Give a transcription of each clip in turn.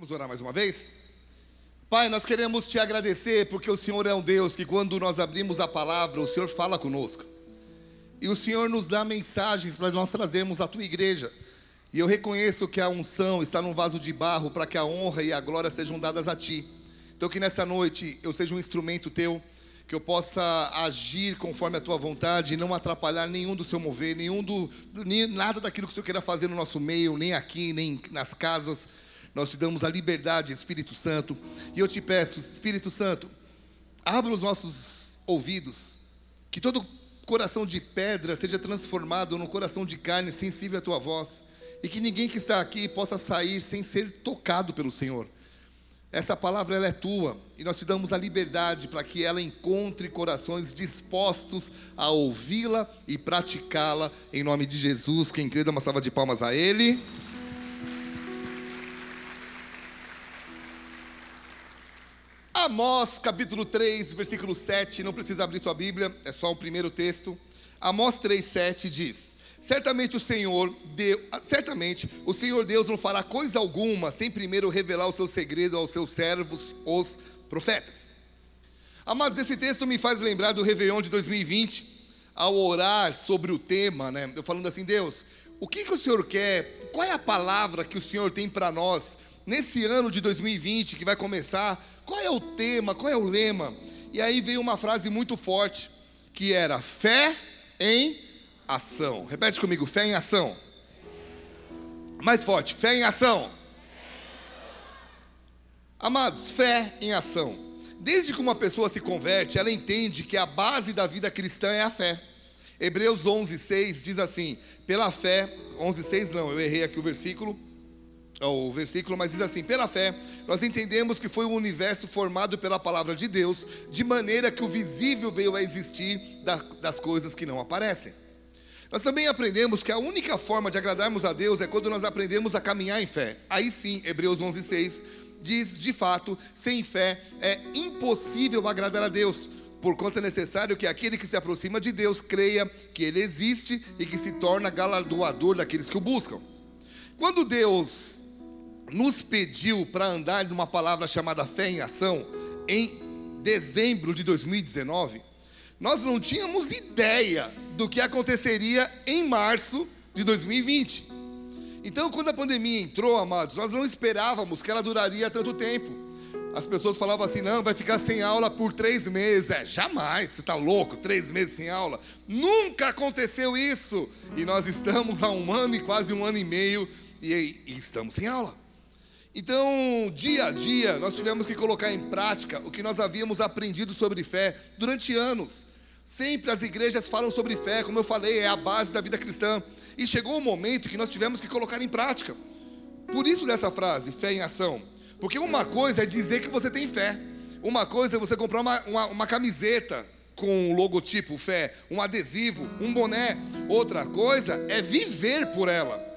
Vamos orar mais uma vez? Pai, nós queremos te agradecer porque o Senhor é um Deus que, quando nós abrimos a palavra, o Senhor fala conosco. E o Senhor nos dá mensagens para nós trazermos à tua igreja. E eu reconheço que a unção está num vaso de barro para que a honra e a glória sejam dadas a ti. Então, que nessa noite eu seja um instrumento teu, que eu possa agir conforme a tua vontade e não atrapalhar nenhum do seu mover, nenhum do, nem, nada daquilo que o Senhor queira fazer no nosso meio, nem aqui, nem nas casas. Nós te damos a liberdade, Espírito Santo. E eu te peço, Espírito Santo, abra os nossos ouvidos, que todo coração de pedra seja transformado num coração de carne sensível à tua voz, e que ninguém que está aqui possa sair sem ser tocado pelo Senhor. Essa palavra ela é tua e nós te damos a liberdade para que ela encontre corações dispostos a ouvi-la e praticá-la em nome de Jesus. Quem crê, dá uma salva de palmas a Ele. Amós capítulo 3, versículo 7, não precisa abrir tua Bíblia, é só o primeiro texto. Amós 3, 7 diz: Certamente o Senhor, deu, certamente o Senhor Deus não fará coisa alguma sem primeiro revelar o seu segredo aos seus servos, os profetas. Amados, esse texto me faz lembrar do Réveillon de 2020, ao orar sobre o tema, né? Eu falando assim, Deus, o que, que o Senhor quer? Qual é a palavra que o Senhor tem para nós nesse ano de 2020 que vai começar? Qual é o tema? Qual é o lema? E aí veio uma frase muito forte que era fé em ação. Repete comigo, fé em ação. Mais forte, fé em ação. Amados, fé em ação. Desde que uma pessoa se converte, ela entende que a base da vida cristã é a fé. Hebreus 11:6 diz assim: "Pela fé, 11:6 não, eu errei aqui o versículo o versículo, mas diz assim: pela fé, nós entendemos que foi um universo formado pela palavra de Deus, de maneira que o visível veio a existir das coisas que não aparecem. Nós também aprendemos que a única forma de agradarmos a Deus é quando nós aprendemos a caminhar em fé. Aí sim, Hebreus 11:6 diz, de fato, sem fé é impossível agradar a Deus, porquanto é necessário que aquele que se aproxima de Deus creia que ele existe e que se torna galardoador daqueles que o buscam. Quando Deus nos pediu para andar numa palavra chamada fé em ação em dezembro de 2019, nós não tínhamos ideia do que aconteceria em março de 2020. Então, quando a pandemia entrou, amados, nós não esperávamos que ela duraria tanto tempo. As pessoas falavam assim: não, vai ficar sem aula por três meses. É, jamais, você está louco, três meses sem aula. Nunca aconteceu isso. E nós estamos há um ano e quase um ano e meio e, e estamos sem aula. Então, dia a dia, nós tivemos que colocar em prática o que nós havíamos aprendido sobre fé durante anos. Sempre as igrejas falam sobre fé, como eu falei, é a base da vida cristã. E chegou o momento que nós tivemos que colocar em prática. Por isso dessa frase, fé em ação. Porque uma coisa é dizer que você tem fé. Uma coisa é você comprar uma, uma, uma camiseta com o logotipo fé, um adesivo, um boné. Outra coisa é viver por ela.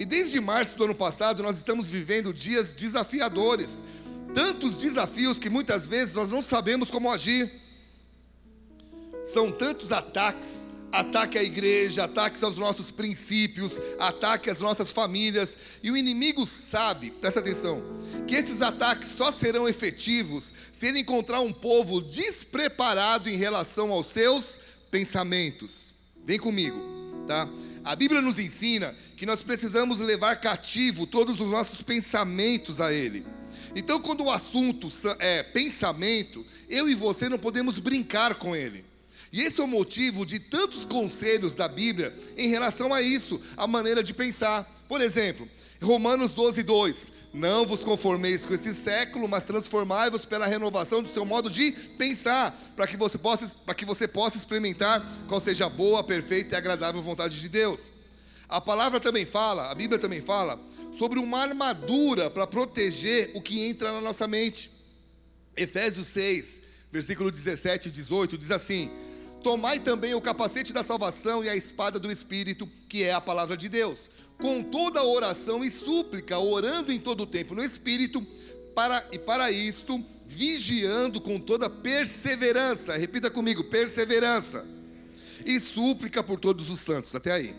E desde março do ano passado, nós estamos vivendo dias desafiadores. Tantos desafios que muitas vezes nós não sabemos como agir. São tantos ataques ataque à igreja, ataques aos nossos princípios, ataque às nossas famílias. E o inimigo sabe, presta atenção, que esses ataques só serão efetivos se ele encontrar um povo despreparado em relação aos seus pensamentos. Vem comigo, tá? A Bíblia nos ensina que nós precisamos levar cativo todos os nossos pensamentos a Ele. Então, quando o assunto é pensamento, eu e você não podemos brincar com ele. E esse é o motivo de tantos conselhos da Bíblia em relação a isso, a maneira de pensar. Por exemplo, Romanos 12, 2. Não vos conformeis com esse século, mas transformai-vos pela renovação do seu modo de pensar, para que você possa, para que você possa experimentar qual seja a boa, perfeita e agradável vontade de Deus. A palavra também fala, a Bíblia também fala sobre uma armadura para proteger o que entra na nossa mente. Efésios 6, versículo 17 e 18 diz assim: Tomai também o capacete da salvação e a espada do espírito, que é a palavra de Deus com toda oração e súplica, orando em todo o tempo no Espírito, para, e para isto, vigiando com toda perseverança, repita comigo, perseverança, e súplica por todos os santos, até aí.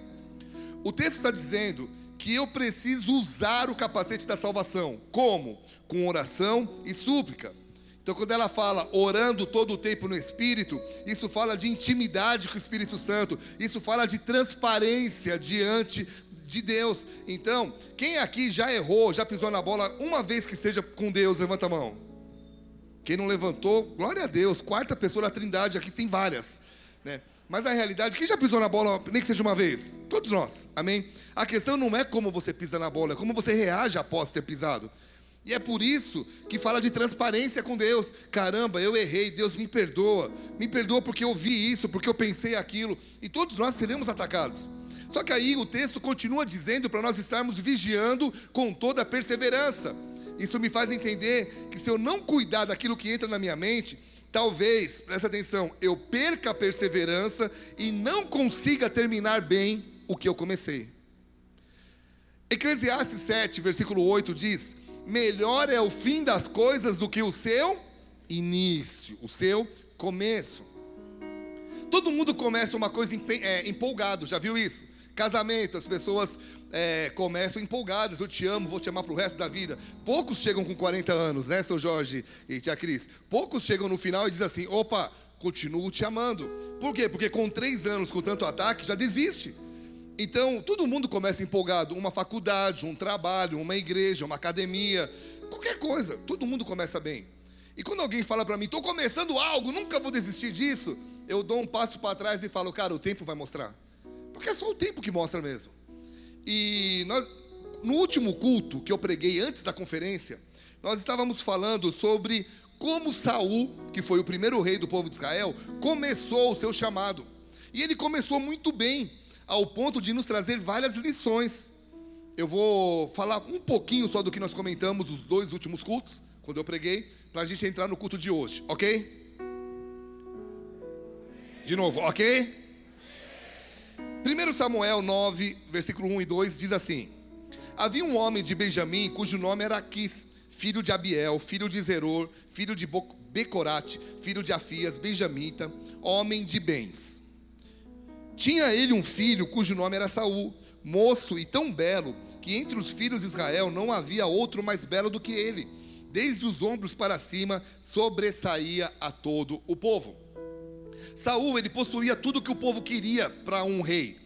O texto está dizendo que eu preciso usar o capacete da salvação. Como? Com oração e súplica. Então, quando ela fala orando todo o tempo no Espírito, isso fala de intimidade com o Espírito Santo, isso fala de transparência diante de Deus. Então, quem aqui já errou, já pisou na bola uma vez que seja com Deus, levanta a mão. Quem não levantou, glória a Deus, quarta pessoa da Trindade, aqui tem várias, né? Mas a realidade, quem já pisou na bola, nem que seja uma vez? Todos nós, amém? A questão não é como você pisa na bola, é como você reage após ter pisado. E é por isso que fala de transparência com Deus. Caramba, eu errei, Deus me perdoa. Me perdoa porque eu vi isso, porque eu pensei aquilo. E todos nós seremos atacados. Só que aí o texto continua dizendo para nós estarmos vigiando com toda a perseverança. Isso me faz entender que se eu não cuidar daquilo que entra na minha mente, talvez, presta atenção, eu perca a perseverança e não consiga terminar bem o que eu comecei. Eclesiastes 7, versículo 8 diz: Melhor é o fim das coisas do que o seu início, o seu começo. Todo mundo começa uma coisa é, empolgado, já viu isso? Casamento, as pessoas é, começam empolgadas, eu te amo, vou te amar para o resto da vida. Poucos chegam com 40 anos, né, seu Jorge e tia Cris? Poucos chegam no final e dizem assim: opa, continuo te amando. Por quê? Porque com três anos, com tanto ataque, já desiste. Então, todo mundo começa empolgado. Uma faculdade, um trabalho, uma igreja, uma academia, qualquer coisa. Todo mundo começa bem. E quando alguém fala para mim, estou começando algo, nunca vou desistir disso, eu dou um passo para trás e falo, cara, o tempo vai mostrar. Porque é só o tempo que mostra mesmo. E nós, no último culto que eu preguei antes da conferência, nós estávamos falando sobre como Saul, que foi o primeiro rei do povo de Israel, começou o seu chamado. E ele começou muito bem, ao ponto de nos trazer várias lições. Eu vou falar um pouquinho só do que nós comentamos os dois últimos cultos, quando eu preguei, para a gente entrar no culto de hoje, ok? De novo, ok? 1 Samuel 9, versículo 1 e 2 diz assim: Havia um homem de Benjamim cujo nome era Aquis, filho de Abiel, filho de Zeror, filho de Becorate, filho de Afias, benjamita, homem de bens. Tinha ele um filho cujo nome era Saul, moço e tão belo, que entre os filhos de Israel não havia outro mais belo do que ele. Desde os ombros para cima sobressaía a todo o povo. Saul, ele possuía tudo que o povo queria para um rei.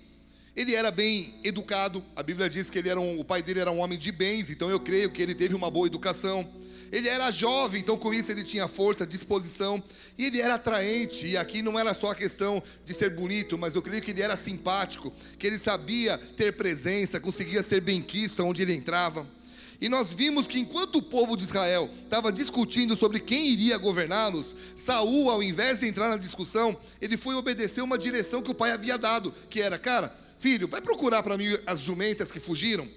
Ele era bem educado, a Bíblia diz que ele era um, o pai dele era um homem de bens, então eu creio que ele teve uma boa educação. Ele era jovem, então com isso ele tinha força, disposição, e ele era atraente, e aqui não era só a questão de ser bonito, mas eu creio que ele era simpático, que ele sabia ter presença, conseguia ser bem quisto onde ele entrava. E nós vimos que enquanto o povo de Israel estava discutindo sobre quem iria governá-los, Saul, ao invés de entrar na discussão, ele foi obedecer uma direção que o pai havia dado, que era, cara, filho, vai procurar para mim as jumentas que fugiram.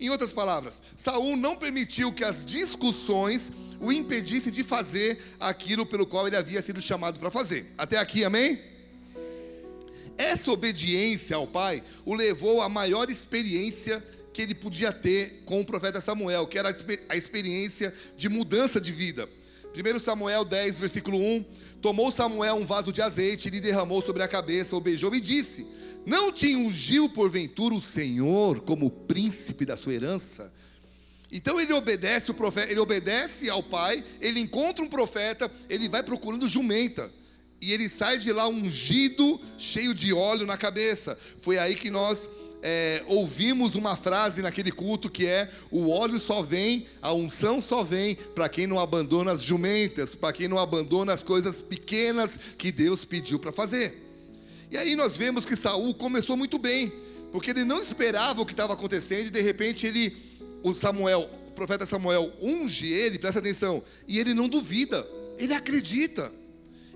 Em outras palavras, Saul não permitiu que as discussões o impedissem de fazer aquilo pelo qual ele havia sido chamado para fazer. Até aqui, amém? Essa obediência ao pai o levou à maior experiência que ele podia ter com o profeta Samuel, que era a experiência de mudança de vida. 1 Samuel 10, versículo 1: Tomou Samuel um vaso de azeite, lhe derramou sobre a cabeça, o beijou e disse: Não te ungiu porventura o Senhor como príncipe da sua herança? Então ele obedece o profeta, ele obedece ao pai, ele encontra um profeta, ele vai procurando jumenta. E ele sai de lá ungido, cheio de óleo na cabeça. Foi aí que nós é, ouvimos uma frase naquele culto que é: o óleo só vem, a unção só vem para quem não abandona as jumentas, para quem não abandona as coisas pequenas que Deus pediu para fazer. E aí nós vemos que Saul começou muito bem, porque ele não esperava o que estava acontecendo e de repente ele, o Samuel, o profeta Samuel unge ele, presta atenção, e ele não duvida, ele acredita.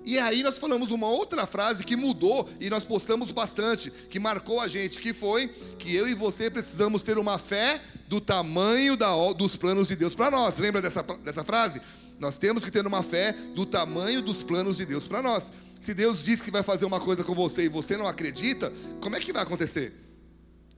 E aí nós falamos uma outra frase que mudou e nós postamos bastante, que marcou a gente, que foi que eu e você precisamos ter uma fé do tamanho da, dos planos de Deus para nós. Lembra dessa, dessa frase? Nós temos que ter uma fé do tamanho dos planos de Deus para nós. Se Deus diz que vai fazer uma coisa com você e você não acredita, como é que vai acontecer?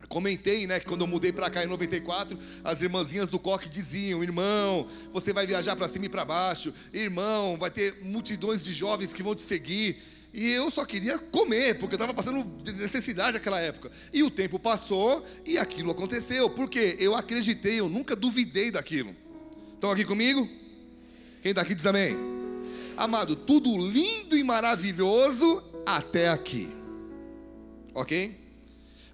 Comentei, né, que quando eu mudei para cá em 94, as irmãzinhas do coque diziam: "Irmão, você vai viajar para cima e para baixo. Irmão, vai ter multidões de jovens que vão te seguir". E eu só queria comer, porque eu estava passando necessidade naquela época. E o tempo passou e aquilo aconteceu. Porque eu acreditei, eu nunca duvidei daquilo. Estão aqui comigo? Quem está aqui diz amém. Amado, tudo lindo e maravilhoso até aqui. Ok?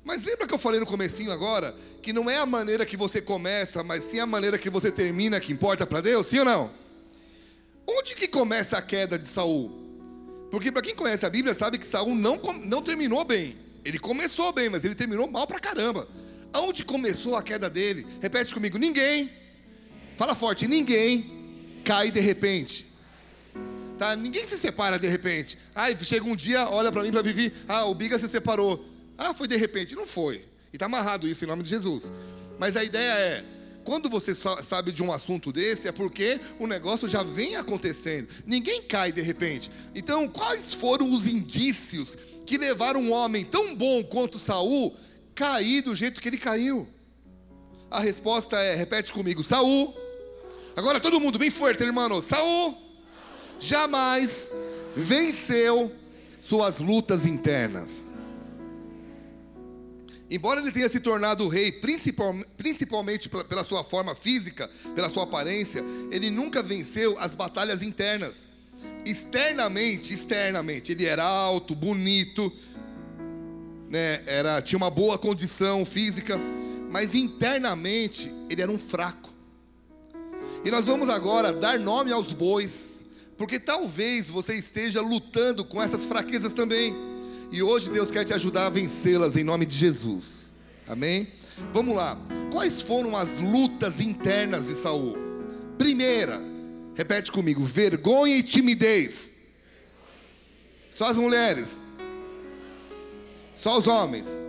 Mas lembra que eu falei no comecinho agora que não é a maneira que você começa, mas sim a maneira que você termina que importa para Deus? Sim ou não? Onde que começa a queda de Saul? Porque para quem conhece a Bíblia sabe que Saul não, não terminou bem. Ele começou bem, mas ele terminou mal pra caramba. Aonde começou a queda dele? Repete comigo: ninguém. Fala forte: ninguém cai de repente. Tá? Ninguém se separa de repente. Ai, chega um dia, olha para mim para viver. Ah, o Biga se separou. Ah, foi de repente. Não foi. E está amarrado isso em nome de Jesus. Mas a ideia é quando você sabe de um assunto desse, é porque o negócio já vem acontecendo. Ninguém cai de repente. Então, quais foram os indícios que levaram um homem tão bom quanto Saul cair do jeito que ele caiu? A resposta é, repete comigo, Saul. Agora todo mundo bem forte, irmão. Saul jamais venceu suas lutas internas. Embora ele tenha se tornado rei, principalmente pela sua forma física, pela sua aparência, ele nunca venceu as batalhas internas. Externamente, externamente, ele era alto, bonito, né, era, tinha uma boa condição física, mas internamente ele era um fraco. E nós vamos agora dar nome aos bois, porque talvez você esteja lutando com essas fraquezas também. E hoje Deus quer te ajudar a vencê-las em nome de Jesus. Amém? Vamos lá. Quais foram as lutas internas de Saul? Primeira, repete comigo: vergonha e timidez. Só as mulheres. Só os homens.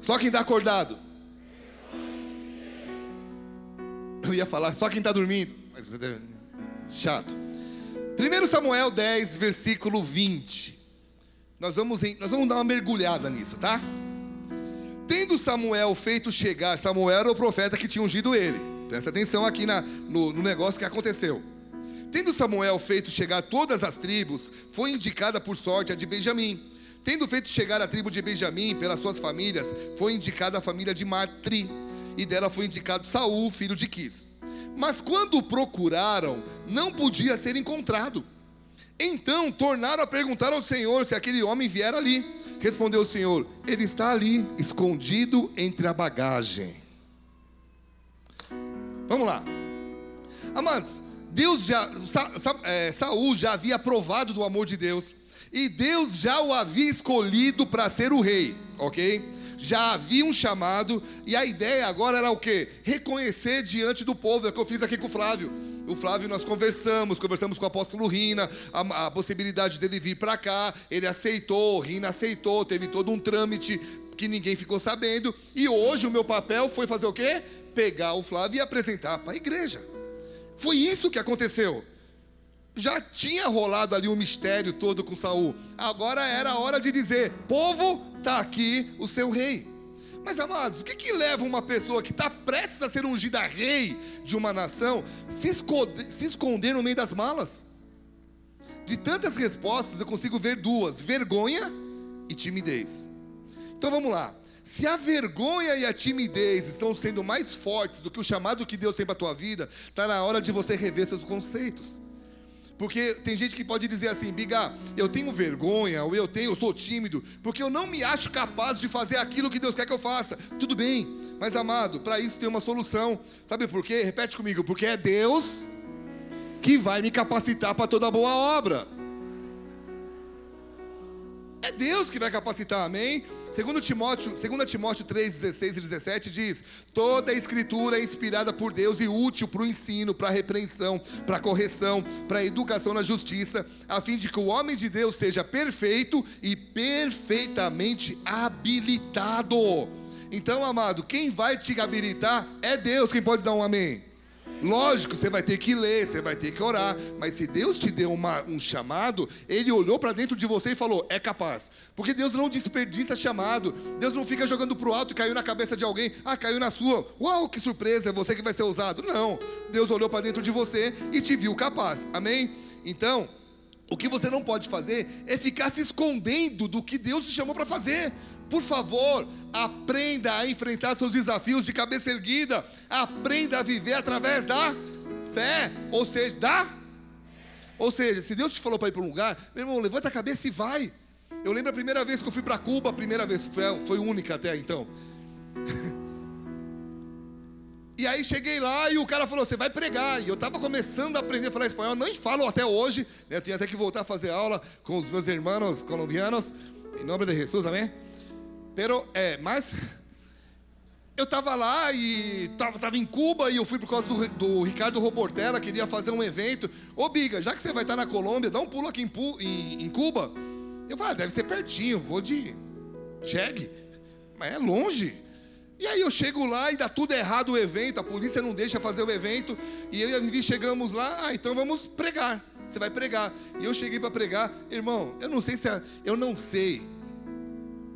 Só quem está acordado. Eu ia falar só quem está dormindo, mas é chato. 1 Samuel 10, versículo 20. Nós vamos, em, nós vamos dar uma mergulhada nisso, tá? Tendo Samuel feito chegar, Samuel era o profeta que tinha ungido ele. Presta atenção aqui na, no, no negócio que aconteceu. Tendo Samuel feito chegar todas as tribos, foi indicada por sorte a de Benjamim. Tendo feito chegar a tribo de Benjamim pelas suas famílias, foi indicada a família de Matri, e dela foi indicado Saul, filho de Quis. Mas quando o procuraram, não podia ser encontrado. Então tornaram a perguntar ao Senhor se aquele homem vier ali. Respondeu o Senhor: Ele está ali, escondido entre a bagagem. Vamos lá, amados. Deus já, é, Saul já havia provado do amor de Deus e Deus já o havia escolhido para ser o rei, ok? Já havia um chamado, e a ideia agora era o quê? Reconhecer diante do povo, é o que eu fiz aqui com o Flávio. O Flávio nós conversamos, conversamos com o apóstolo Rina, a, a possibilidade dele vir para cá, ele aceitou, Rina aceitou, teve todo um trâmite que ninguém ficou sabendo, e hoje o meu papel foi fazer o quê? Pegar o Flávio e apresentar para a igreja. Foi isso que aconteceu. Já tinha rolado ali um mistério todo com Saul. Agora era a hora de dizer: povo, está aqui o seu rei. Mas amados, o que, que leva uma pessoa que está prestes a ser ungida rei de uma nação se esconder, se esconder no meio das malas? De tantas respostas eu consigo ver duas: vergonha e timidez. Então vamos lá. Se a vergonha e a timidez estão sendo mais fortes do que o chamado que Deus tem para a tua vida, está na hora de você rever seus conceitos. Porque tem gente que pode dizer assim, Biga, eu tenho vergonha, ou eu tenho, eu sou tímido, porque eu não me acho capaz de fazer aquilo que Deus quer que eu faça. Tudo bem, mas amado, para isso tem uma solução. Sabe por quê? Repete comigo, porque é Deus que vai me capacitar para toda boa obra. É Deus que vai capacitar, amém? Segundo Timóteo, 2 Timóteo 3, 16 e 17 diz: Toda a escritura é inspirada por Deus e útil para o ensino, para a repreensão, para a correção, para a educação na justiça, a fim de que o homem de Deus seja perfeito e perfeitamente habilitado. Então, amado, quem vai te habilitar é Deus. Quem pode dar um amém? Lógico, você vai ter que ler, você vai ter que orar, mas se Deus te deu uma, um chamado, Ele olhou para dentro de você e falou: é capaz. Porque Deus não desperdiça chamado, Deus não fica jogando para o alto e caiu na cabeça de alguém, ah, caiu na sua, uau, que surpresa, é você que vai ser usado. Não, Deus olhou para dentro de você e te viu capaz, amém? Então, O que você não pode fazer é ficar se escondendo do que Deus te chamou para fazer. Por favor, aprenda a enfrentar seus desafios de cabeça erguida. Aprenda a viver através da fé, ou seja, da ou seja, se Deus te falou para ir para um lugar, meu irmão, levanta a cabeça e vai. Eu lembro a primeira vez que eu fui para Cuba, a primeira vez, foi, foi única até então. E aí cheguei lá e o cara falou: Você vai pregar. E eu estava começando a aprender a falar espanhol, nem falo até hoje. Né? Eu tinha até que voltar a fazer aula com os meus irmãos colombianos. Em nome de Jesus, amém? Pero, é, mas eu estava lá e estava tava em Cuba e eu fui por causa do, do Ricardo Robortella, queria fazer um evento. Ô Biga, já que você vai estar na Colômbia, dá um pulo aqui em, em, em Cuba. Eu falei, ah, deve ser pertinho, vou de jegue. Mas é longe. E aí eu chego lá e dá tudo errado o evento, a polícia não deixa fazer o evento. E eu e a Vivi chegamos lá, ah, então vamos pregar. Você vai pregar. E eu cheguei para pregar, irmão, eu não sei se. A, eu não sei.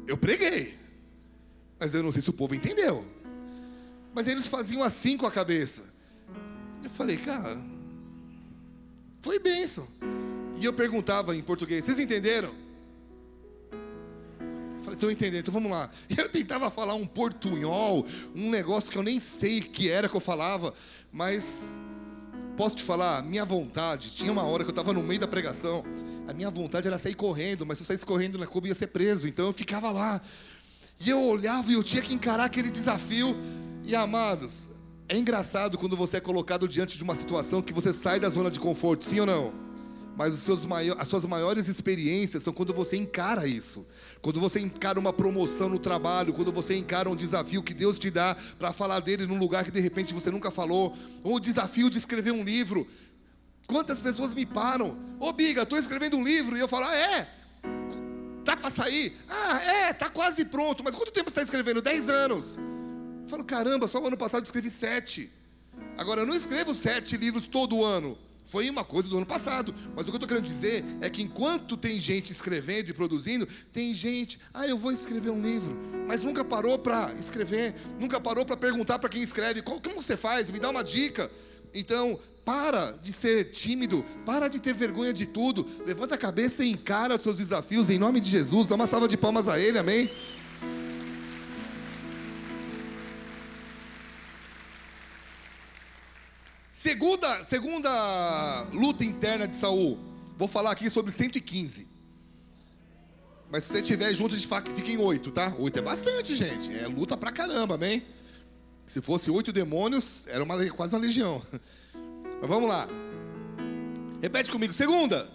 Eu preguei. Mas eu não sei se o povo entendeu. Mas eles faziam assim com a cabeça. Eu falei, cara, foi benção. E eu perguntava em português, vocês entenderam? Eu falei, estou entendendo, então vamos lá. E eu tentava falar um portunhol, um negócio que eu nem sei que era que eu falava, mas posso te falar, minha vontade, tinha uma hora que eu estava no meio da pregação, a minha vontade era sair correndo, mas se eu saísse correndo na Cuba ia ser preso, então eu ficava lá. E eu olhava e eu tinha que encarar aquele desafio. E amados, é engraçado quando você é colocado diante de uma situação que você sai da zona de conforto, sim ou não? Mas seus as suas maiores experiências são quando você encara isso. Quando você encara uma promoção no trabalho, quando você encara um desafio que Deus te dá para falar dele num lugar que de repente você nunca falou, ou o desafio de escrever um livro. Quantas pessoas me param? Ô Biga, estou escrevendo um livro e eu falo, ah, é? Tá para sair? Ah, é, tá quase pronto. Mas quanto tempo você está escrevendo? Dez anos. Eu falo, caramba, só o ano passado eu escrevi sete. Agora, eu não escrevo sete livros todo ano. Foi uma coisa do ano passado. Mas o que eu estou querendo dizer é que enquanto tem gente escrevendo e produzindo, tem gente, ah, eu vou escrever um livro. Mas nunca parou para escrever, nunca parou para perguntar para quem escreve, como você faz? Me dá uma dica. Então, para de ser tímido, para de ter vergonha de tudo. Levanta a cabeça e encara os seus desafios em nome de Jesus. Dá uma salva de palmas a Ele, amém? Segunda, segunda luta interna de Saul. Vou falar aqui sobre 115. Mas se você estiver junto, a gente fica em oito, tá? Oito é bastante, gente. É luta pra caramba, amém? Se fosse oito demônios, era uma, quase uma legião. Mas vamos lá. Repete comigo. Segunda.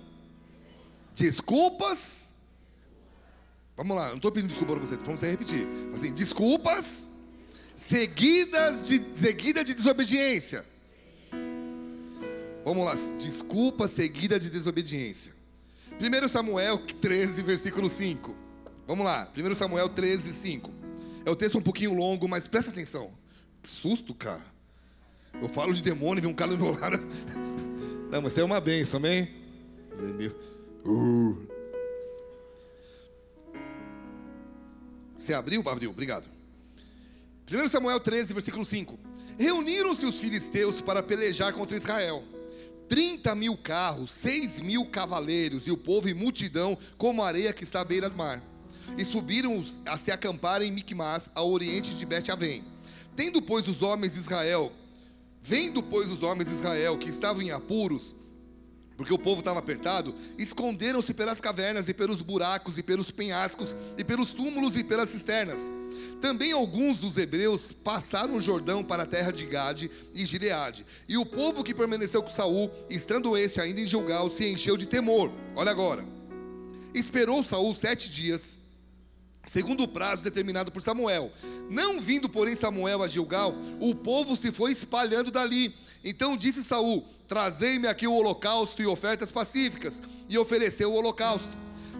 Desculpas. Vamos lá, não estou pedindo desculpa para você, vamos repetir. Assim, desculpas seguidas de seguida de desobediência. Vamos lá, desculpa seguida de desobediência. 1 Samuel 13, versículo 5. Vamos lá, 1 Samuel 13, 5. É o texto um pouquinho longo, mas presta atenção. Que susto, cara. Eu falo de demônio vem um cara do meu lado. Não, mas você é uma benção, amém? Uh. Você abriu? Abriu, obrigado. 1 Samuel 13, versículo 5. Reuniram-se os filisteus para pelejar contra Israel. 30 mil carros, 6 mil cavaleiros, e o povo em multidão, como a areia que está à beira do mar. E subiram a se acampar em Micmas, ao oriente de Bet-Avém. Tendo, pois, os homens de Israel Vendo, pois, os homens de Israel que estavam em apuros, porque o povo estava apertado, esconderam-se pelas cavernas e pelos buracos e pelos penhascos e pelos túmulos e pelas cisternas. Também alguns dos hebreus passaram o Jordão para a terra de Gade e Gileade. E o povo que permaneceu com Saul, estando este ainda em Gilgal, se encheu de temor. Olha agora. Esperou Saul sete dias segundo o prazo determinado por Samuel. Não vindo, porém, Samuel a Gilgal, o povo se foi espalhando dali. Então disse Saul: Trazei-me aqui o holocausto e ofertas pacíficas, e ofereceu o holocausto.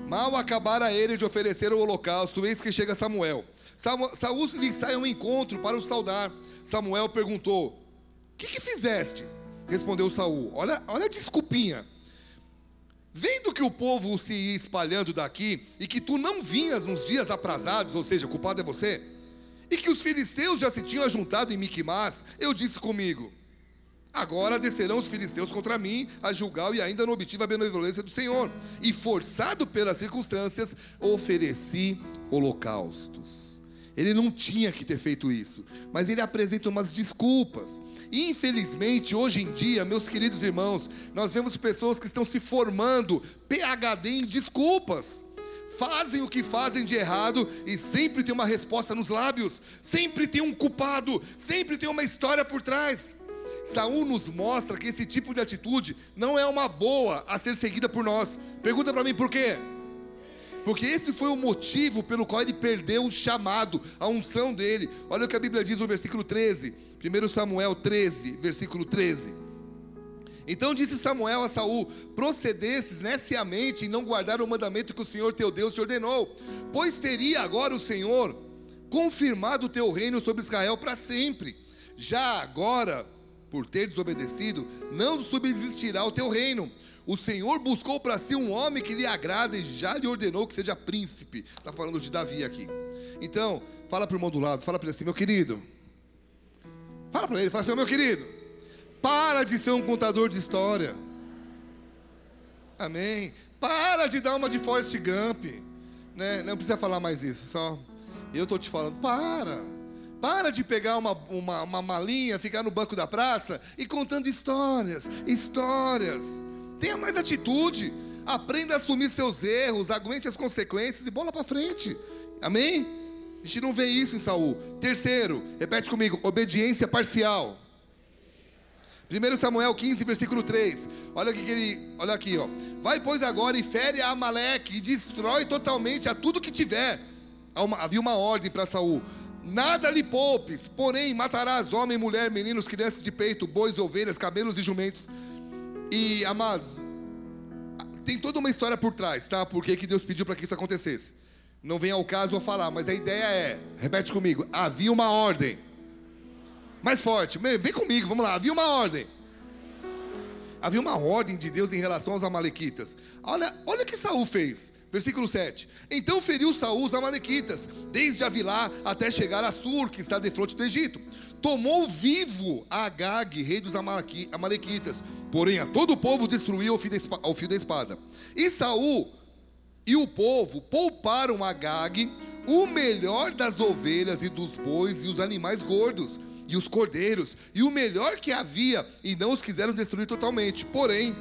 Mal acabara ele de oferecer o holocausto, eis que chega Samuel. Saul lhe sai ao encontro para o saudar. Samuel perguntou: que, que fizeste? Respondeu Saul: Olha, olha a desculpinha. Vendo que o povo se ia espalhando daqui e que tu não vinhas nos dias aprazados, ou seja, culpado é você, e que os filisteus já se tinham ajuntado em Miquimás, eu disse comigo: Agora descerão os filisteus contra mim a julgar e ainda não obtive a benevolência do Senhor. E forçado pelas circunstâncias, ofereci holocaustos. Ele não tinha que ter feito isso, mas ele apresenta umas desculpas. Infelizmente, hoje em dia, meus queridos irmãos, nós vemos pessoas que estão se formando PhD em desculpas. Fazem o que fazem de errado e sempre tem uma resposta nos lábios, sempre tem um culpado, sempre tem uma história por trás. Saul nos mostra que esse tipo de atitude não é uma boa a ser seguida por nós. Pergunta para mim por quê? Porque esse foi o motivo pelo qual ele perdeu o chamado, a unção dele. Olha o que a Bíblia diz no versículo 13, 1 Samuel 13, versículo 13. Então disse Samuel a Saul: Procedesses neciamente em não guardar o mandamento que o Senhor teu Deus te ordenou, pois teria agora o Senhor confirmado o teu reino sobre Israel para sempre. Já agora, por ter desobedecido, não subsistirá o teu reino. O Senhor buscou para si um homem que lhe agrada e já lhe ordenou que seja príncipe. Está falando de Davi aqui. Então, fala para o irmão do lado, fala para ele assim, meu querido. Fala para ele, fala assim, meu querido. Para de ser um contador de história. Amém. Para de dar uma de Forrest Gump. Né? Não precisa falar mais isso, só. Eu estou te falando, para. Para de pegar uma, uma, uma malinha, ficar no banco da praça e contando histórias, histórias. Tenha mais atitude. Aprenda a assumir seus erros, aguente as consequências e bola para frente. Amém? A gente não vê isso em Saul. Terceiro, repete comigo, obediência parcial. 1 Samuel 15, versículo 3. Olha aqui que ele, olha aqui, ó. Vai pois agora e fere a Amaleque e destrói totalmente a tudo que tiver. Havia uma ordem para Saul. Nada lhe poupes, porém matarás homem, mulher, meninos, crianças de peito, bois, ovelhas, camelos e jumentos. E amados, tem toda uma história por trás, tá? Por que Deus pediu para que isso acontecesse? Não vem ao caso eu falar, mas a ideia é, repete comigo, havia uma ordem. Mais forte, vem comigo, vamos lá. Havia uma ordem. Havia uma ordem de Deus em relação aos amalequitas. Olha, olha o que Saul fez. Versículo 7. Então feriu Saul os amalequitas, desde Avilá até chegar a Sur, que está de frente do Egito. Tomou vivo Agag, rei dos amalequitas, porém a todo o povo destruiu ao fio da espada. E Saul e o povo pouparam a Agag o melhor das ovelhas e dos bois e os animais gordos e os cordeiros, e o melhor que havia, e não os quiseram destruir totalmente. Porém,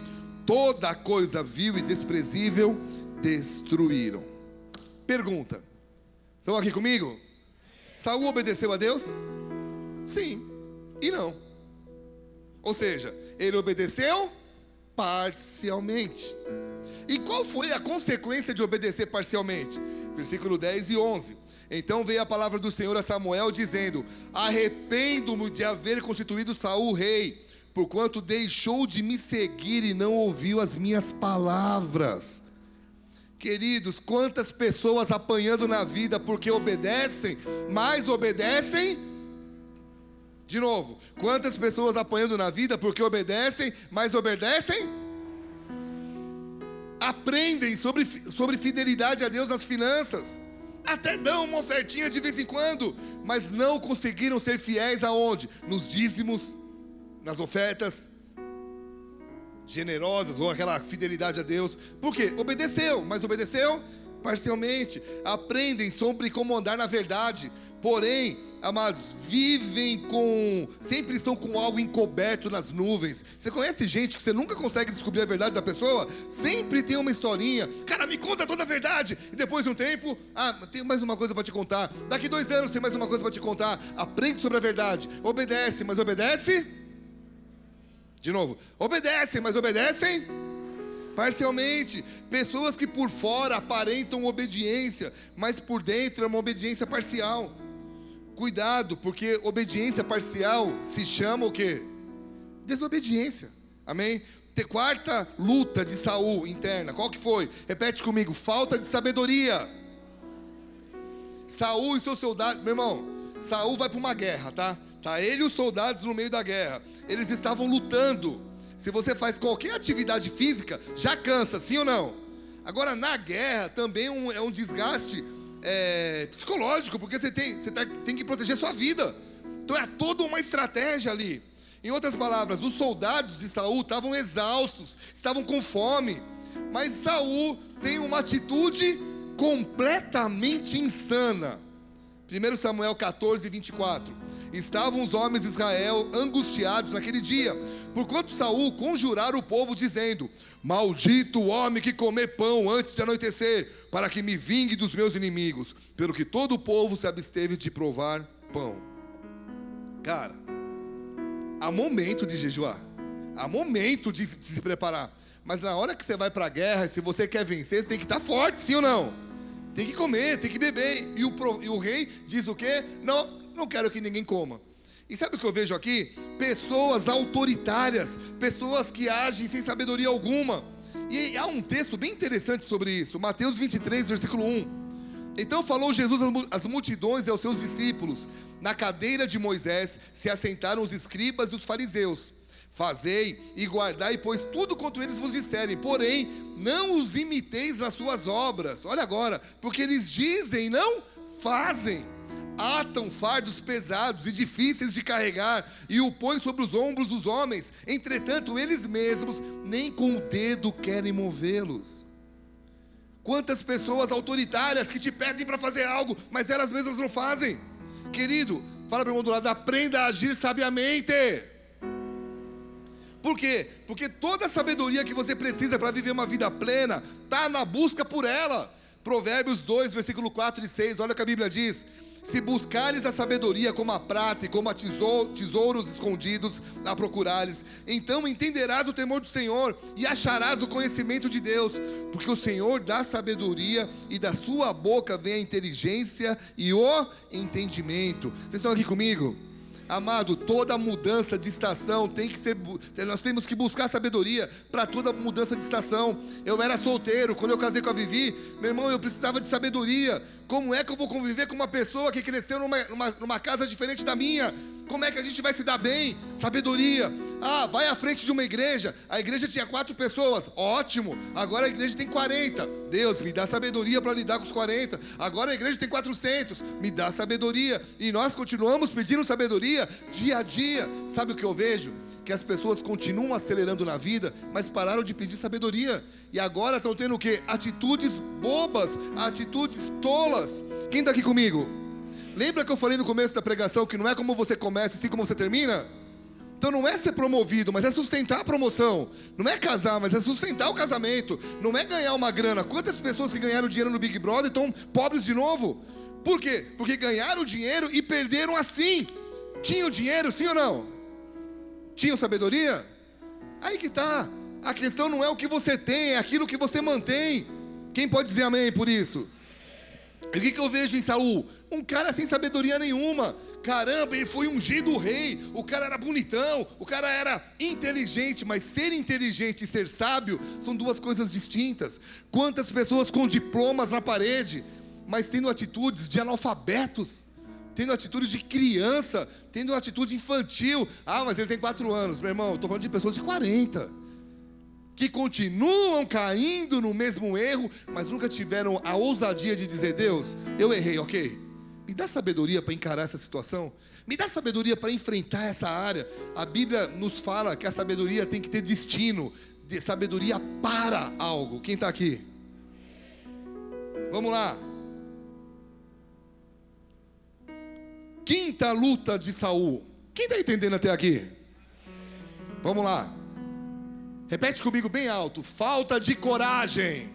toda coisa vil e desprezível destruíram. Pergunta: estão aqui comigo? Saul obedeceu a Deus? Sim e não. Ou seja, ele obedeceu parcialmente. E qual foi a consequência de obedecer parcialmente? Versículo 10 e 11. Então veio a palavra do Senhor a Samuel dizendo: Arrependo-me de haver constituído Saul rei, porquanto deixou de me seguir e não ouviu as minhas palavras. Queridos, quantas pessoas apanhando na vida porque obedecem, mais obedecem. De novo, quantas pessoas apanhando na vida porque obedecem, mais obedecem? Aprendem sobre, sobre fidelidade a Deus nas finanças até dão uma ofertinha de vez em quando, mas não conseguiram ser fiéis aonde? Nos dízimos, nas ofertas generosas ou aquela fidelidade a Deus. Por quê? Obedeceu, mas obedeceu parcialmente. Aprendem sobre como andar na verdade. Porém, amados, vivem com. Sempre estão com algo encoberto nas nuvens. Você conhece gente que você nunca consegue descobrir a verdade da pessoa? Sempre tem uma historinha. Cara, me conta toda a verdade. E depois de um tempo, ah, tenho mais uma coisa para te contar. Daqui dois anos tem mais uma coisa para te contar. Aprende sobre a verdade. Obedece, mas obedece. De novo, obedecem, mas obedecem parcialmente. Pessoas que por fora aparentam obediência, mas por dentro é uma obediência parcial. Cuidado, porque obediência parcial se chama o quê? Desobediência. Amém? Quarta luta de Saul interna, qual que foi? Repete comigo, falta de sabedoria. Saul e seus soldados, meu irmão, Saul vai para uma guerra, tá? Tá ele e os soldados no meio da guerra. Eles estavam lutando. Se você faz qualquer atividade física, já cansa, sim ou não? Agora na guerra também é um desgaste é, psicológico, porque você tem, você tá, tem que proteger sua vida. Então é toda uma estratégia ali. Em outras palavras, os soldados de Saul estavam exaustos, estavam com fome. Mas Saul tem uma atitude completamente insana. 1 Samuel 14, 24. Estavam os homens de Israel angustiados naquele dia, porquanto Saul conjurara o povo, dizendo: Maldito o homem que comer pão antes de anoitecer, para que me vingue dos meus inimigos. Pelo que todo o povo se absteve de provar pão. Cara, há momento de jejuar, há momento de, de se preparar. Mas na hora que você vai para a guerra, se você quer vencer, você tem que estar forte, sim ou não? Tem que comer, tem que beber. E o, e o rei diz o quê? Não, não quero que ninguém coma. E sabe o que eu vejo aqui? Pessoas autoritárias, pessoas que agem sem sabedoria alguma. E há um texto bem interessante sobre isso, Mateus 23, versículo 1. Então falou Jesus às multidões e aos seus discípulos: Na cadeira de Moisés se assentaram os escribas e os fariseus. Fazei e guardai, pois tudo quanto eles vos disserem, porém, não os imiteis nas suas obras. Olha agora, porque eles dizem, não fazem. Atam fardos pesados e difíceis de carregar e o põem sobre os ombros dos homens. Entretanto, eles mesmos nem com o dedo querem movê-los. Quantas pessoas autoritárias que te pedem para fazer algo, mas elas mesmas não fazem. Querido, fala para o irmão do lado, aprenda a agir sabiamente. Por quê? Porque toda a sabedoria que você precisa para viver uma vida plena está na busca por ela. Provérbios 2, versículo 4 e 6, olha o que a Bíblia diz: Se buscares a sabedoria como a prata e como a tesouros escondidos a procurares, então entenderás o temor do Senhor e acharás o conhecimento de Deus, porque o Senhor dá sabedoria e da sua boca vem a inteligência e o entendimento. Vocês estão aqui comigo? Amado, toda mudança de estação tem que ser. Nós temos que buscar sabedoria para toda mudança de estação. Eu era solteiro, quando eu casei com a Vivi, meu irmão, eu precisava de sabedoria. Como é que eu vou conviver com uma pessoa que cresceu numa, numa, numa casa diferente da minha? Como é que a gente vai se dar bem? Sabedoria. Ah, vai à frente de uma igreja. A igreja tinha quatro pessoas. Ótimo. Agora a igreja tem 40. Deus, me dá sabedoria para lidar com os 40. Agora a igreja tem 400. Me dá sabedoria. E nós continuamos pedindo sabedoria dia a dia. Sabe o que eu vejo? Que as pessoas continuam acelerando na vida, mas pararam de pedir sabedoria. E agora estão tendo o quê? Atitudes bobas, atitudes tolas. Quem está aqui comigo? Lembra que eu falei no começo da pregação que não é como você começa, assim como você termina? Então não é ser promovido, mas é sustentar a promoção. Não é casar, mas é sustentar o casamento. Não é ganhar uma grana. Quantas pessoas que ganharam dinheiro no Big Brother estão pobres de novo? Por quê? Porque ganharam dinheiro e perderam assim. Tinham dinheiro, sim ou não? Tinham sabedoria? Aí que tá. A questão não é o que você tem, é aquilo que você mantém. Quem pode dizer amém por isso? E o que, que eu vejo em Saul? Um cara sem sabedoria nenhuma. Caramba, ele foi ungido rei. O cara era bonitão, o cara era inteligente, mas ser inteligente e ser sábio são duas coisas distintas. Quantas pessoas com diplomas na parede, mas tendo atitudes de analfabetos, tendo atitude de criança, tendo atitude infantil. Ah, mas ele tem quatro anos, meu irmão. Estou falando de pessoas de 40 que continuam caindo no mesmo erro, mas nunca tiveram a ousadia de dizer: Deus, eu errei, ok? Me dá sabedoria para encarar essa situação. Me dá sabedoria para enfrentar essa área. A Bíblia nos fala que a sabedoria tem que ter destino, de sabedoria para algo. Quem está aqui? Vamos lá. Quinta luta de Saul. Quem está entendendo até aqui? Vamos lá. Repete comigo bem alto: falta de coragem.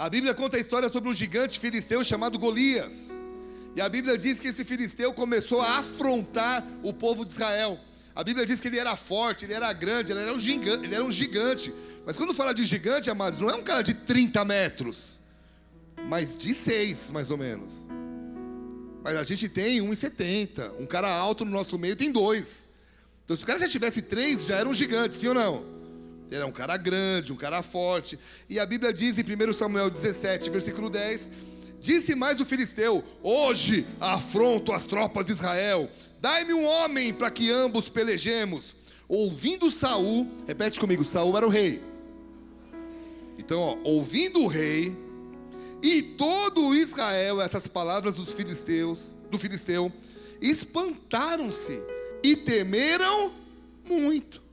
A Bíblia conta a história sobre um gigante filisteu chamado Golias. E a Bíblia diz que esse filisteu começou a afrontar o povo de Israel. A Bíblia diz que ele era forte, ele era grande, ele era um gigante. Ele era um gigante. Mas quando fala de gigante, amados, não é um cara de 30 metros, mas de 6, mais ou menos. Mas a gente tem 1,70. Um cara alto no nosso meio tem dois. Então, se o cara já tivesse três, já era um gigante, sim ou não? Era um cara grande, um cara forte. E a Bíblia diz em 1 Samuel 17, versículo 10: Disse mais o filisteu: Hoje afronto as tropas de Israel. Dai-me um homem para que ambos pelejemos. Ouvindo Saul, repete comigo: Saul era o rei. Então, ó, ouvindo o rei e todo Israel, essas palavras dos filisteus, do filisteu, espantaram-se e temeram muito.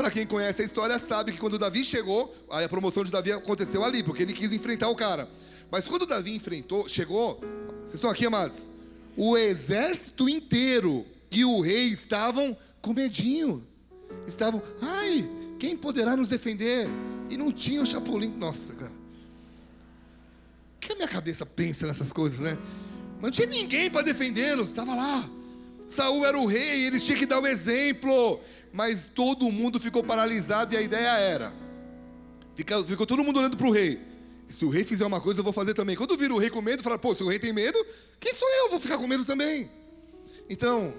Para quem conhece a história, sabe que quando Davi chegou, a promoção de Davi aconteceu ali, porque ele quis enfrentar o cara. Mas quando Davi enfrentou, chegou, vocês estão aqui, amados? O exército inteiro e o rei estavam com medinho. Estavam, ai, quem poderá nos defender? E não tinha o Chapolin. Nossa, cara. Que a minha cabeça pensa nessas coisas, né? Mas não tinha ninguém para defendê-los, estava lá. Saul era o rei, eles tinham que dar o exemplo. Mas todo mundo ficou paralisado e a ideia era: ficou, ficou todo mundo olhando para o rei. Se o rei fizer uma coisa, eu vou fazer também. Quando vira o rei com medo, fala: pô, se o rei tem medo, quem sou eu? Vou ficar com medo também. Então,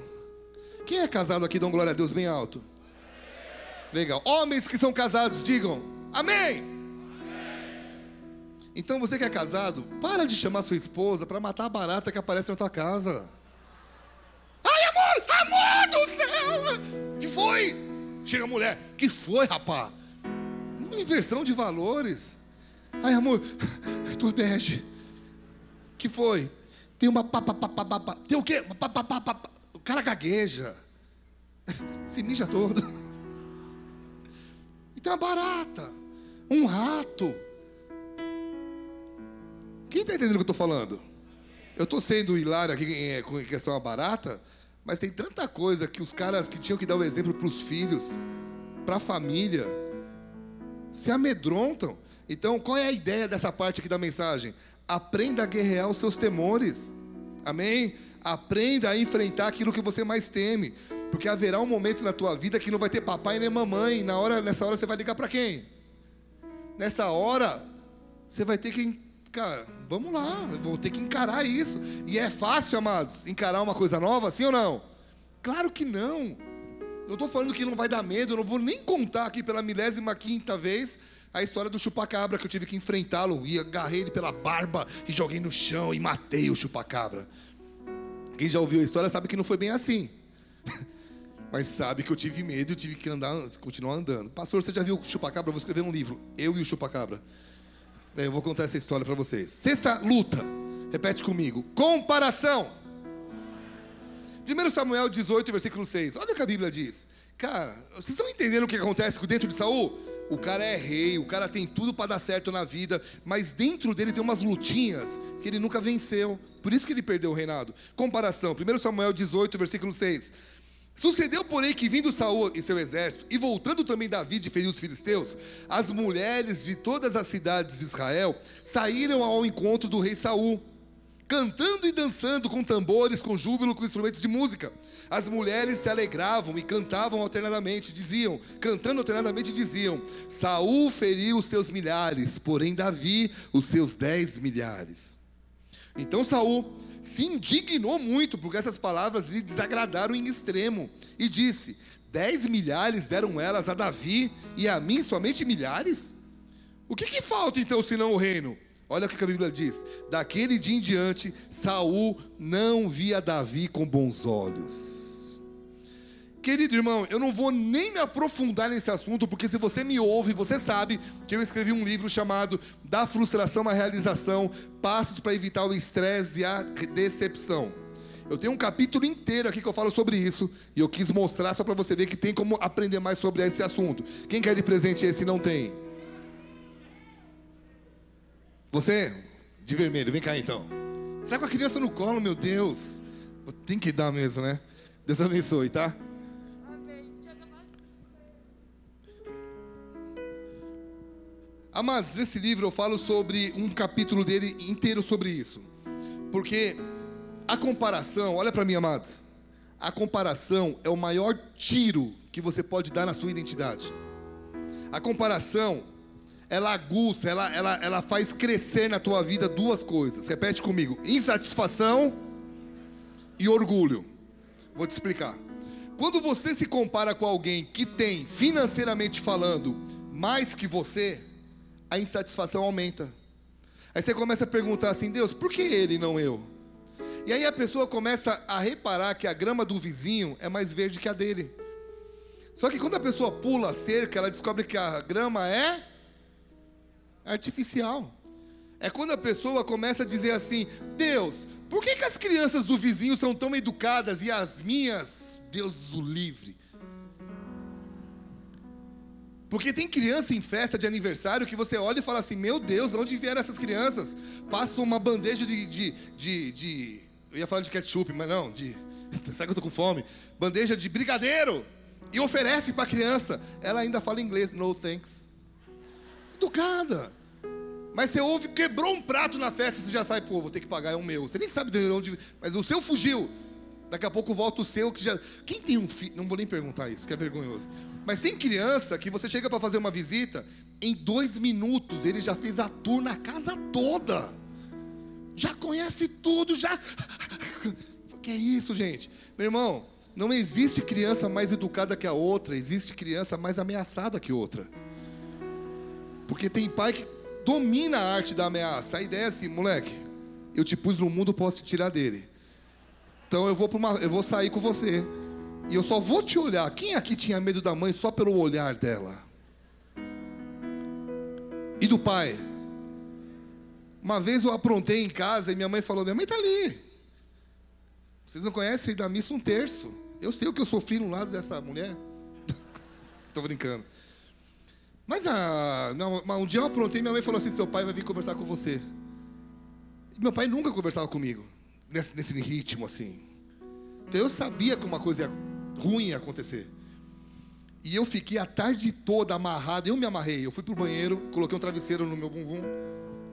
quem é casado aqui, dão glória a Deus bem alto? Legal. Homens que são casados, digam amém. Então você que é casado, para de chamar sua esposa para matar a barata que aparece na tua casa. Ai, amor, amor do céu! Que foi? Chega a mulher, que foi, rapá? Uma inversão de valores. Ai, amor, tua bege. Que foi? Tem uma papapá. Tem o quê? Uma papapá. O cara gagueja. Se mija todo. E tem uma barata. Um rato. Quem está entendendo o que eu estou falando? Eu estou sendo hilário aqui é, com questão a barata, mas tem tanta coisa que os caras que tinham que dar o exemplo para os filhos, para a família, se amedrontam. Então, qual é a ideia dessa parte aqui da mensagem? Aprenda a guerrear os seus temores. Amém? Aprenda a enfrentar aquilo que você mais teme. Porque haverá um momento na tua vida que não vai ter papai nem mamãe. Na hora, nessa hora você vai ligar para quem? Nessa hora, você vai ter que Cara, vamos lá, vou ter que encarar isso. E é fácil, amados, encarar uma coisa nova, sim ou não? Claro que não. Eu estou falando que não vai dar medo, eu não vou nem contar aqui pela milésima quinta vez a história do chupacabra que eu tive que enfrentá-lo e agarrei ele pela barba e joguei no chão e matei o chupacabra. Quem já ouviu a história sabe que não foi bem assim. Mas sabe que eu tive medo e tive que andar, continuar andando. Pastor, você já viu o chupacabra? Eu vou escrever um livro. Eu e o chupacabra. É, eu vou contar essa história para vocês. Sexta luta. Repete comigo. Comparação. 1 Samuel 18, versículo 6. Olha o que a Bíblia diz. Cara, vocês estão entendendo o que acontece dentro de Saul? O cara é rei, o cara tem tudo para dar certo na vida, mas dentro dele tem umas lutinhas que ele nunca venceu. Por isso que ele perdeu o reinado. Comparação. 1 Samuel 18, versículo 6. Sucedeu, porém, que vindo Saul e seu exército, e voltando também Davi de ferir os filisteus, as mulheres de todas as cidades de Israel saíram ao encontro do rei Saul, cantando e dançando com tambores, com júbilo, com instrumentos de música. As mulheres se alegravam e cantavam alternadamente, diziam, cantando alternadamente, diziam: Saul feriu os seus milhares, porém Davi os seus dez milhares. Então Saul se indignou muito, porque essas palavras lhe desagradaram em extremo, e disse: Dez milhares deram elas a Davi, e a mim somente milhares? O que, que falta então, senão o reino? Olha o que a Bíblia diz: Daquele dia em diante, Saul não via Davi com bons olhos. Querido irmão, eu não vou nem me aprofundar nesse assunto, porque se você me ouve, você sabe que eu escrevi um livro chamado Da Frustração à Realização: Passos para Evitar o Estresse e a Decepção. Eu tenho um capítulo inteiro aqui que eu falo sobre isso, e eu quis mostrar só para você ver que tem como aprender mais sobre esse assunto. Quem quer de presente esse não tem? Você? De vermelho, vem cá então. Você está com a criança no colo, meu Deus. Tem que dar mesmo, né? Deus abençoe, tá? Amados, nesse livro eu falo sobre um capítulo dele inteiro sobre isso. Porque a comparação, olha para mim, amados. A comparação é o maior tiro que você pode dar na sua identidade. A comparação, ela aguça, ela, ela, ela faz crescer na tua vida duas coisas. Repete comigo: insatisfação e orgulho. Vou te explicar. Quando você se compara com alguém que tem, financeiramente falando, mais que você, a insatisfação aumenta. Aí você começa a perguntar assim: Deus, por que ele não eu? E aí a pessoa começa a reparar que a grama do vizinho é mais verde que a dele. Só que quando a pessoa pula a cerca, ela descobre que a grama é artificial. É quando a pessoa começa a dizer assim: Deus, por que, que as crianças do vizinho são tão educadas e as minhas Deus o livre. Porque tem criança em festa de aniversário que você olha e fala assim: Meu Deus, de onde vieram essas crianças? Passa uma bandeja de, de, de, de. Eu ia falar de ketchup, mas não, de. Sabe que eu tô com fome? Bandeja de brigadeiro. E oferece para a criança. Ela ainda fala inglês, no thanks. Educada. Mas você ouve, quebrou um prato na festa, você já sabe, pô, vou ter que pagar, é o meu. Você nem sabe de onde. Mas o seu fugiu. Daqui a pouco volta o seu que já. Quem tem um filho. Não vou nem perguntar isso, que é vergonhoso. Mas tem criança que você chega para fazer uma visita, em dois minutos ele já fez a tour na casa toda. Já conhece tudo, já. Que é isso, gente? Meu irmão, não existe criança mais educada que a outra, existe criança mais ameaçada que outra. Porque tem pai que domina a arte da ameaça. A ideia é assim, moleque, eu te pus no mundo, posso te tirar dele. Então eu vou, uma, eu vou sair com você. E eu só vou te olhar. Quem aqui tinha medo da mãe só pelo olhar dela? E do pai? Uma vez eu aprontei em casa e minha mãe falou: Minha mãe está ali. Vocês não conhecem da missa um terço. Eu sei o que eu sofri no lado dessa mulher. Estou brincando. Mas ah, um dia eu aprontei e minha mãe falou assim: Seu pai vai vir conversar com você. E meu pai nunca conversava comigo, nesse, nesse ritmo assim. Então eu sabia que uma coisa ruim acontecer. E eu fiquei a tarde toda amarrado. Eu me amarrei. Eu fui pro banheiro, coloquei um travesseiro no meu bumbum,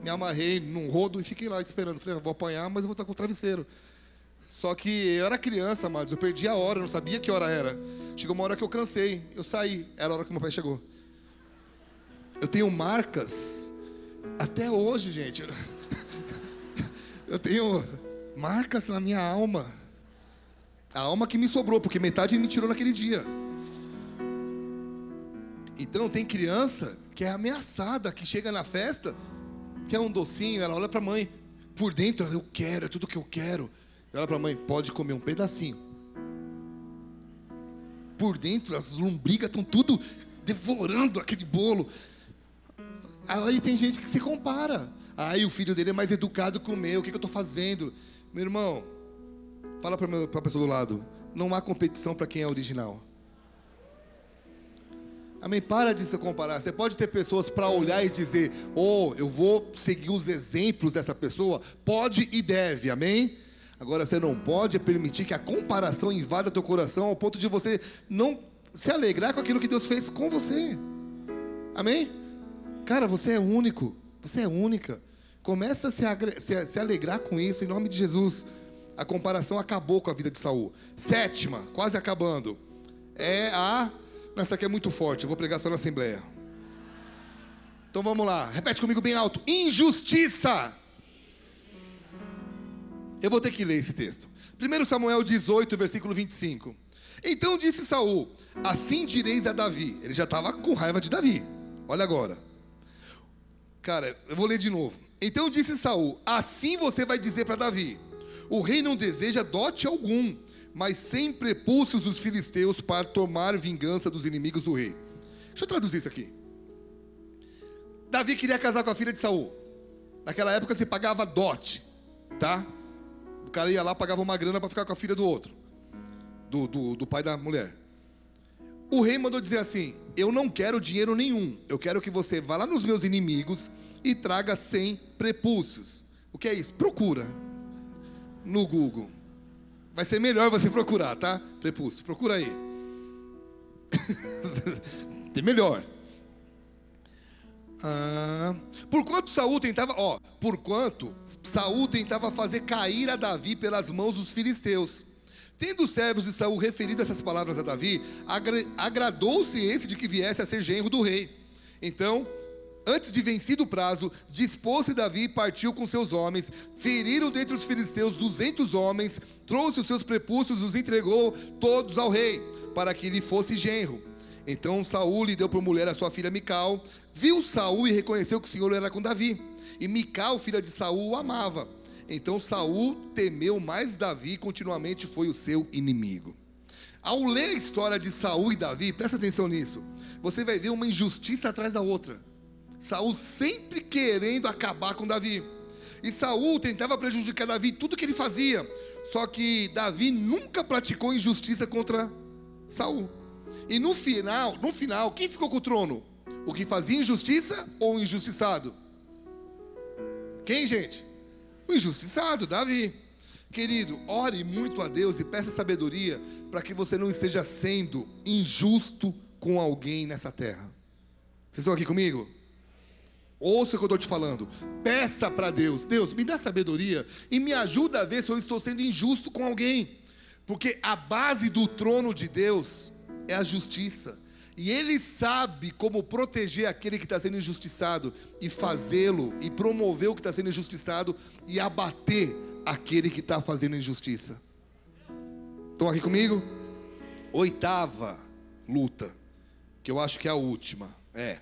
me amarrei num rodo e fiquei lá esperando. Falei, ah, vou apanhar, mas eu vou estar com o travesseiro. Só que eu era criança, amados. Eu perdi a hora, eu não sabia que hora era. Chegou uma hora que eu cansei. Eu saí. Era a hora que meu pai chegou. Eu tenho marcas até hoje, gente. Eu tenho marcas na minha alma. A alma que me sobrou, porque metade me tirou naquele dia. Então tem criança que é ameaçada, que chega na festa, quer um docinho, ela olha para a mãe. Por dentro, ela, eu quero, é tudo que eu quero. Ela para a mãe, pode comer um pedacinho. Por dentro, as lombrigas estão tudo devorando aquele bolo. Aí tem gente que se compara. Aí o filho dele é mais educado que o meu, o que, que eu estou fazendo? Meu irmão, fala para a pessoa do lado: não há competição para quem é original. Amém? Para de se comparar. Você pode ter pessoas para olhar e dizer: Oh, eu vou seguir os exemplos dessa pessoa. Pode e deve. Amém? Agora você não pode permitir que a comparação invada teu coração ao ponto de você não se alegrar com aquilo que Deus fez com você. Amém? Cara, você é único. Você é única. Começa a se, se, se alegrar com isso em nome de Jesus. A comparação acabou com a vida de Saul. Sétima, quase acabando, é a. Essa aqui é muito forte, eu vou pregar só na Assembleia. Então vamos lá, repete comigo bem alto: injustiça. Eu vou ter que ler esse texto. 1 Samuel 18, versículo 25. Então disse Saul: Assim direis a Davi. Ele já estava com raiva de Davi. Olha agora. Cara, eu vou ler de novo. Então disse Saul: Assim você vai dizer para Davi: O rei não deseja dote algum, mas sem prepulsos dos filisteus para tomar vingança dos inimigos do rei. Deixa eu traduzir isso aqui. Davi queria casar com a filha de Saul. Naquela época se pagava dote, tá? O cara ia lá, pagava uma grana para ficar com a filha do outro, do, do, do pai da mulher. O rei mandou dizer assim: Eu não quero dinheiro nenhum. Eu quero que você vá lá nos meus inimigos e traga 100 prepúcios. O que é isso? Procura no Google. Vai ser melhor você procurar, tá? Prepúcio, procura aí. Tem melhor. Ah, por quanto Saul tentava, ó, por quanto Saul tentava fazer cair a Davi pelas mãos dos filisteus. Tendo os servos de Saul referido essas palavras a Davi, agra agradou-se esse de que viesse a ser genro do rei. Então, antes de vencido o prazo, dispôs-se Davi e partiu com seus homens, feriram dentre os filisteus duzentos homens, trouxe os seus prepúcios e os entregou todos ao rei, para que lhe fosse genro. Então Saul lhe deu por mulher a sua filha Mical, Viu Saul e reconheceu que o Senhor era com Davi. E Mical, filha de Saul, o amava. Então Saul temeu mais Davi e continuamente foi o seu inimigo. Ao ler a história de Saul e Davi, presta atenção nisso. Você vai ver uma injustiça atrás da outra. Saul sempre querendo acabar com Davi. E Saul tentava prejudicar Davi tudo que ele fazia. Só que Davi nunca praticou injustiça contra Saul. E no final, no final, quem ficou com o trono? O que fazia injustiça ou o injustiçado? Quem, gente? O injustiçado, Davi. Querido, ore muito a Deus e peça sabedoria para que você não esteja sendo injusto com alguém nessa terra. Vocês estão aqui comigo? Ouça o que eu estou te falando. Peça para Deus: Deus, me dá sabedoria e me ajuda a ver se eu estou sendo injusto com alguém. Porque a base do trono de Deus é a justiça. E Ele sabe como proteger aquele que está sendo injustiçado e fazê-lo, e promover o que está sendo injustiçado e abater aquele que está fazendo injustiça. Estão aqui comigo? Oitava luta, que eu acho que é a última. É.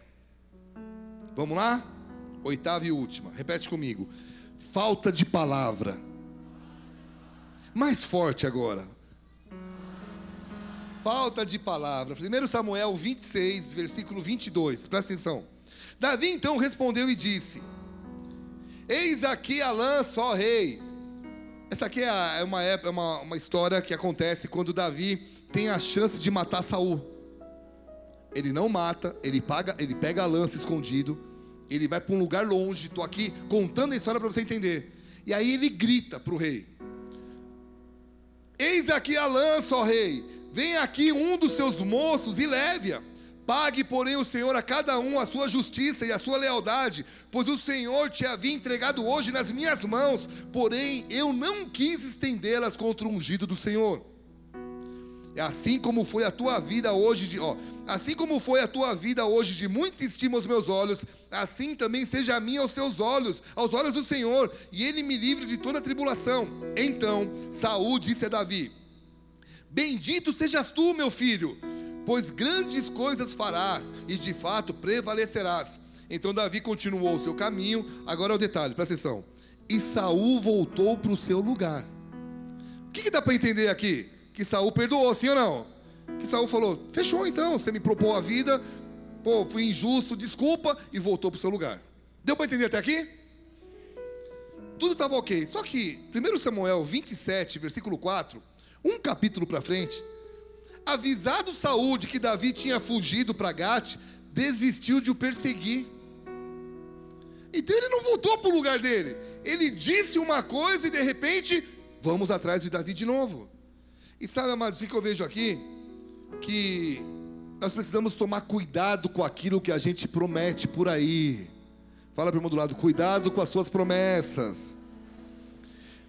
Vamos lá? Oitava e última. Repete comigo. Falta de palavra. Mais forte agora. Falta de palavra. 1 Samuel 26, versículo 22. Presta atenção. Davi então respondeu e disse: Eis aqui a lança, ó rei. Essa aqui é, é uma, é uma, uma história que acontece quando Davi tem a chance de matar Saul ele não mata, ele, paga, ele pega a lança escondido, ele vai para um lugar longe. Estou aqui contando a história para você entender. E aí ele grita para o rei: Eis aqui a lança, ó rei. Vem aqui um dos seus moços e leve-a. Pague, porém, o Senhor a cada um a sua justiça e a sua lealdade, pois o Senhor te havia entregado hoje nas minhas mãos, porém eu não quis estendê-las contra o ungido do Senhor. É assim como foi a tua vida hoje de, ó, assim como foi a tua vida hoje de muita estima aos meus olhos, assim também seja a minha aos seus olhos, aos olhos do Senhor, e ele me livre de toda tribulação. Então Saul disse a Davi: Bendito sejas tu, meu filho, pois grandes coisas farás e de fato prevalecerás. Então Davi continuou o seu caminho. Agora é o detalhe, presta atenção. E Saul voltou para o seu lugar. O que, que dá para entender aqui? Que Saul perdoou, sim ou não? Que Saul falou: fechou então, você me propôs a vida, pô, fui injusto, desculpa, e voltou para o seu lugar. Deu para entender até aqui? Tudo estava ok. Só que, 1 Samuel 27, versículo 4, um capítulo para frente, avisado Saul de que Davi tinha fugido para Gate, desistiu de o perseguir. Então ele não voltou para o lugar dele. Ele disse uma coisa e de repente, vamos atrás de Davi de novo. E sabe, amados, o que eu vejo aqui? Que nós precisamos tomar cuidado com aquilo que a gente promete por aí. Fala para o irmão do lado, cuidado com as suas promessas.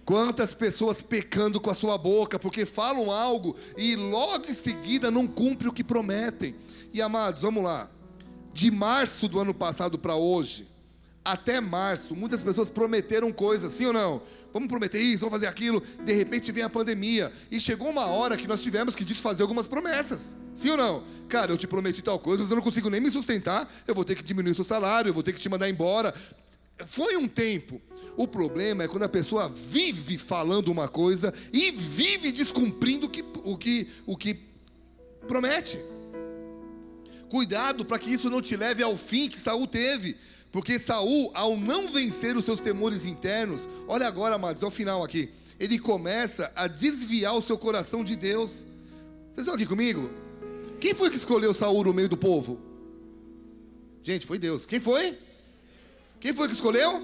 Quantas pessoas pecando com a sua boca, porque falam algo e logo em seguida não cumprem o que prometem. E amados, vamos lá. De março do ano passado para hoje, até março, muitas pessoas prometeram coisas, sim ou não? Vamos prometer isso, vamos fazer aquilo. De repente vem a pandemia. E chegou uma hora que nós tivemos que desfazer algumas promessas. Sim ou não? Cara, eu te prometi tal coisa, mas eu não consigo nem me sustentar. Eu vou ter que diminuir seu salário, eu vou ter que te mandar embora. Foi um tempo. O problema é quando a pessoa vive falando uma coisa e vive descumprindo o que, o que, o que promete. Cuidado para que isso não te leve ao fim que Saul teve. Porque Saul, ao não vencer os seus temores internos, olha agora, amados, ao final aqui, ele começa a desviar o seu coração de Deus. Vocês estão aqui comigo? Quem foi que escolheu Saul no meio do povo? Gente, foi Deus. Quem foi? Quem foi que escolheu?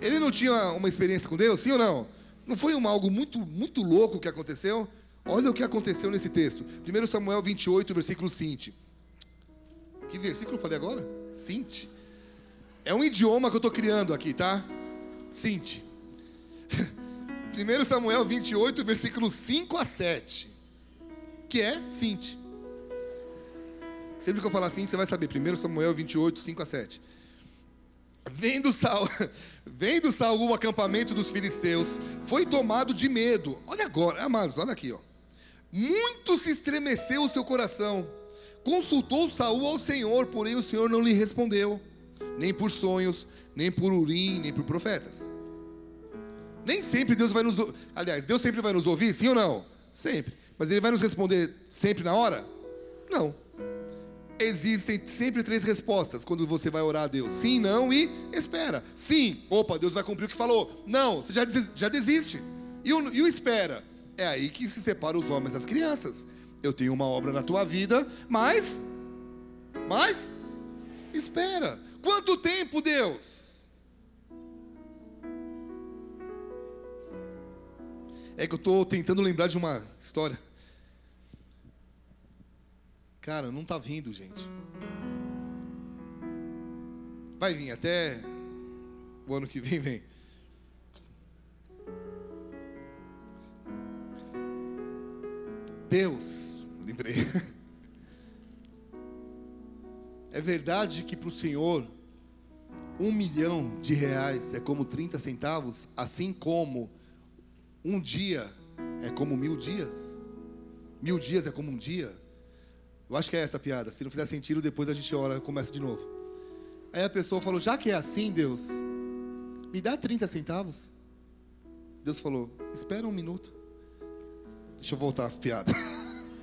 Ele não tinha uma experiência com Deus, sim ou não? Não foi uma, algo muito, muito louco que aconteceu? Olha o que aconteceu nesse texto. 1 Samuel 28, versículo 5. Que versículo eu falei agora? 5. É um idioma que eu estou criando aqui, tá? Sinte. 1 Samuel 28, versículos 5 a 7. Que é Sinte. Sempre que eu falar assim, você vai saber. 1 Samuel 28, 5 a 7. Vendo Saul, vendo Saul o acampamento dos filisteus, foi tomado de medo. Olha agora, amados, olha aqui, ó. Muito se estremeceu o seu coração. Consultou Saul ao Senhor, porém o Senhor não lhe respondeu nem por sonhos, nem por urim, nem por profetas. Nem sempre Deus vai nos. Aliás, Deus sempre vai nos ouvir, sim ou não? Sempre. Mas Ele vai nos responder sempre na hora? Não. Existem sempre três respostas quando você vai orar a Deus: sim, não e espera. Sim, opa, Deus vai cumprir o que falou. Não, você já, já desiste. E o, e o espera? É aí que se separa os homens das crianças. Eu tenho uma obra na tua vida, mas. Mas. Espera. Quanto tempo, Deus? É que eu estou tentando lembrar de uma história. Cara, não está vindo, gente. Vai vir até o ano que vem, vem. Deus, lembrei. É verdade que para o Senhor, um milhão de reais é como 30 centavos, assim como um dia é como mil dias? Mil dias é como um dia? Eu acho que é essa a piada. Se não fizer sentido, depois a gente ora, começa de novo. Aí a pessoa falou: Já que é assim, Deus, me dá 30 centavos. Deus falou: Espera um minuto. Deixa eu voltar a piada.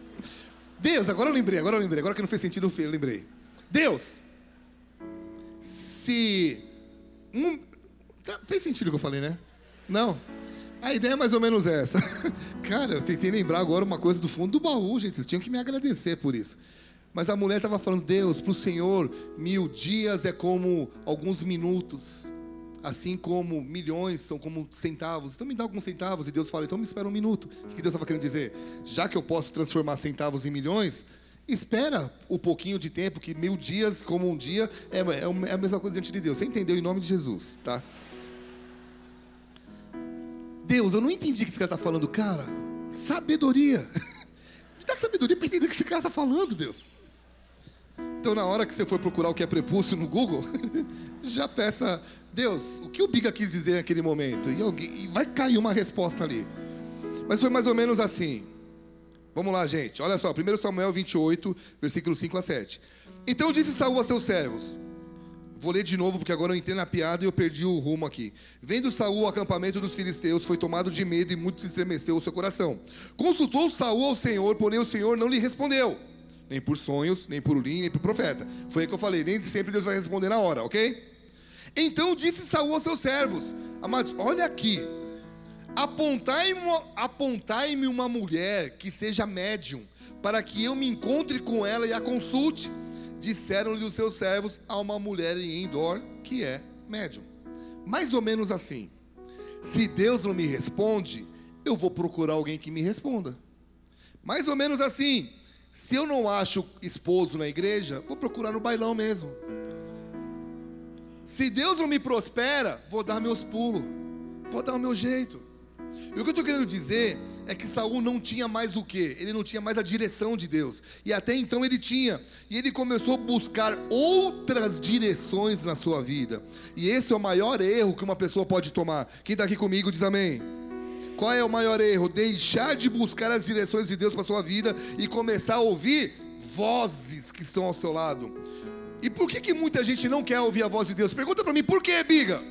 Deus, agora eu lembrei, agora eu lembrei. Agora que não fez sentido, eu lembrei. Deus, se. Um, tá, fez sentido o que eu falei, né? Não. A ideia é mais ou menos essa. Cara, eu tentei lembrar agora uma coisa do fundo do baú, gente. Vocês tinham que me agradecer por isso. Mas a mulher estava falando, Deus, para o Senhor, mil dias é como alguns minutos assim como milhões são como centavos. Então me dá alguns centavos. E Deus fala, então me espera um minuto. O que Deus estava querendo dizer? Já que eu posso transformar centavos em milhões, espera o pouquinho de tempo, que mil dias como um dia é, é, é a mesma coisa diante de Deus. Você entendeu em nome de Jesus, tá? Deus, eu não entendi o que esse cara está falando. Cara, sabedoria. Me dá sabedoria para entender o que esse cara está falando, Deus. Então, na hora que você for procurar o que é prepúcio no Google, já peça Deus, o que o Biga quis dizer naquele momento? E, alguém, e vai cair uma resposta ali. Mas foi mais ou menos assim. Vamos lá, gente. Olha só, 1 Samuel 28, versículo 5 a 7. Então disse Saul a seus servos: Vou ler de novo, porque agora eu entrei na piada e eu perdi o rumo aqui. Vendo Saul o acampamento dos filisteus, foi tomado de medo e muito se estremeceu o seu coração. Consultou Saul ao Senhor, porém o Senhor não lhe respondeu. Nem por sonhos, nem por urim, nem por profeta. Foi aí que eu falei, nem sempre Deus vai responder na hora, ok? Então disse Saul aos seus servos: Amados, olha aqui. Apontai-me apontai uma mulher que seja médium, para que eu me encontre com ela e a consulte. Disseram-lhe os seus servos a uma mulher em Endor, que é médium. Mais ou menos assim. Se Deus não me responde, eu vou procurar alguém que me responda. Mais ou menos assim. Se eu não acho esposo na igreja, vou procurar no bailão mesmo. Se Deus não me prospera, vou dar meus pulos, vou dar o meu jeito. E o que eu estou querendo dizer é que Saul não tinha mais o que? Ele não tinha mais a direção de Deus. E até então ele tinha. E ele começou a buscar outras direções na sua vida. E esse é o maior erro que uma pessoa pode tomar. Quem está aqui comigo diz amém. Qual é o maior erro? Deixar de buscar as direções de Deus para sua vida e começar a ouvir vozes que estão ao seu lado. E por que, que muita gente não quer ouvir a voz de Deus? Pergunta para mim, por que, Biga?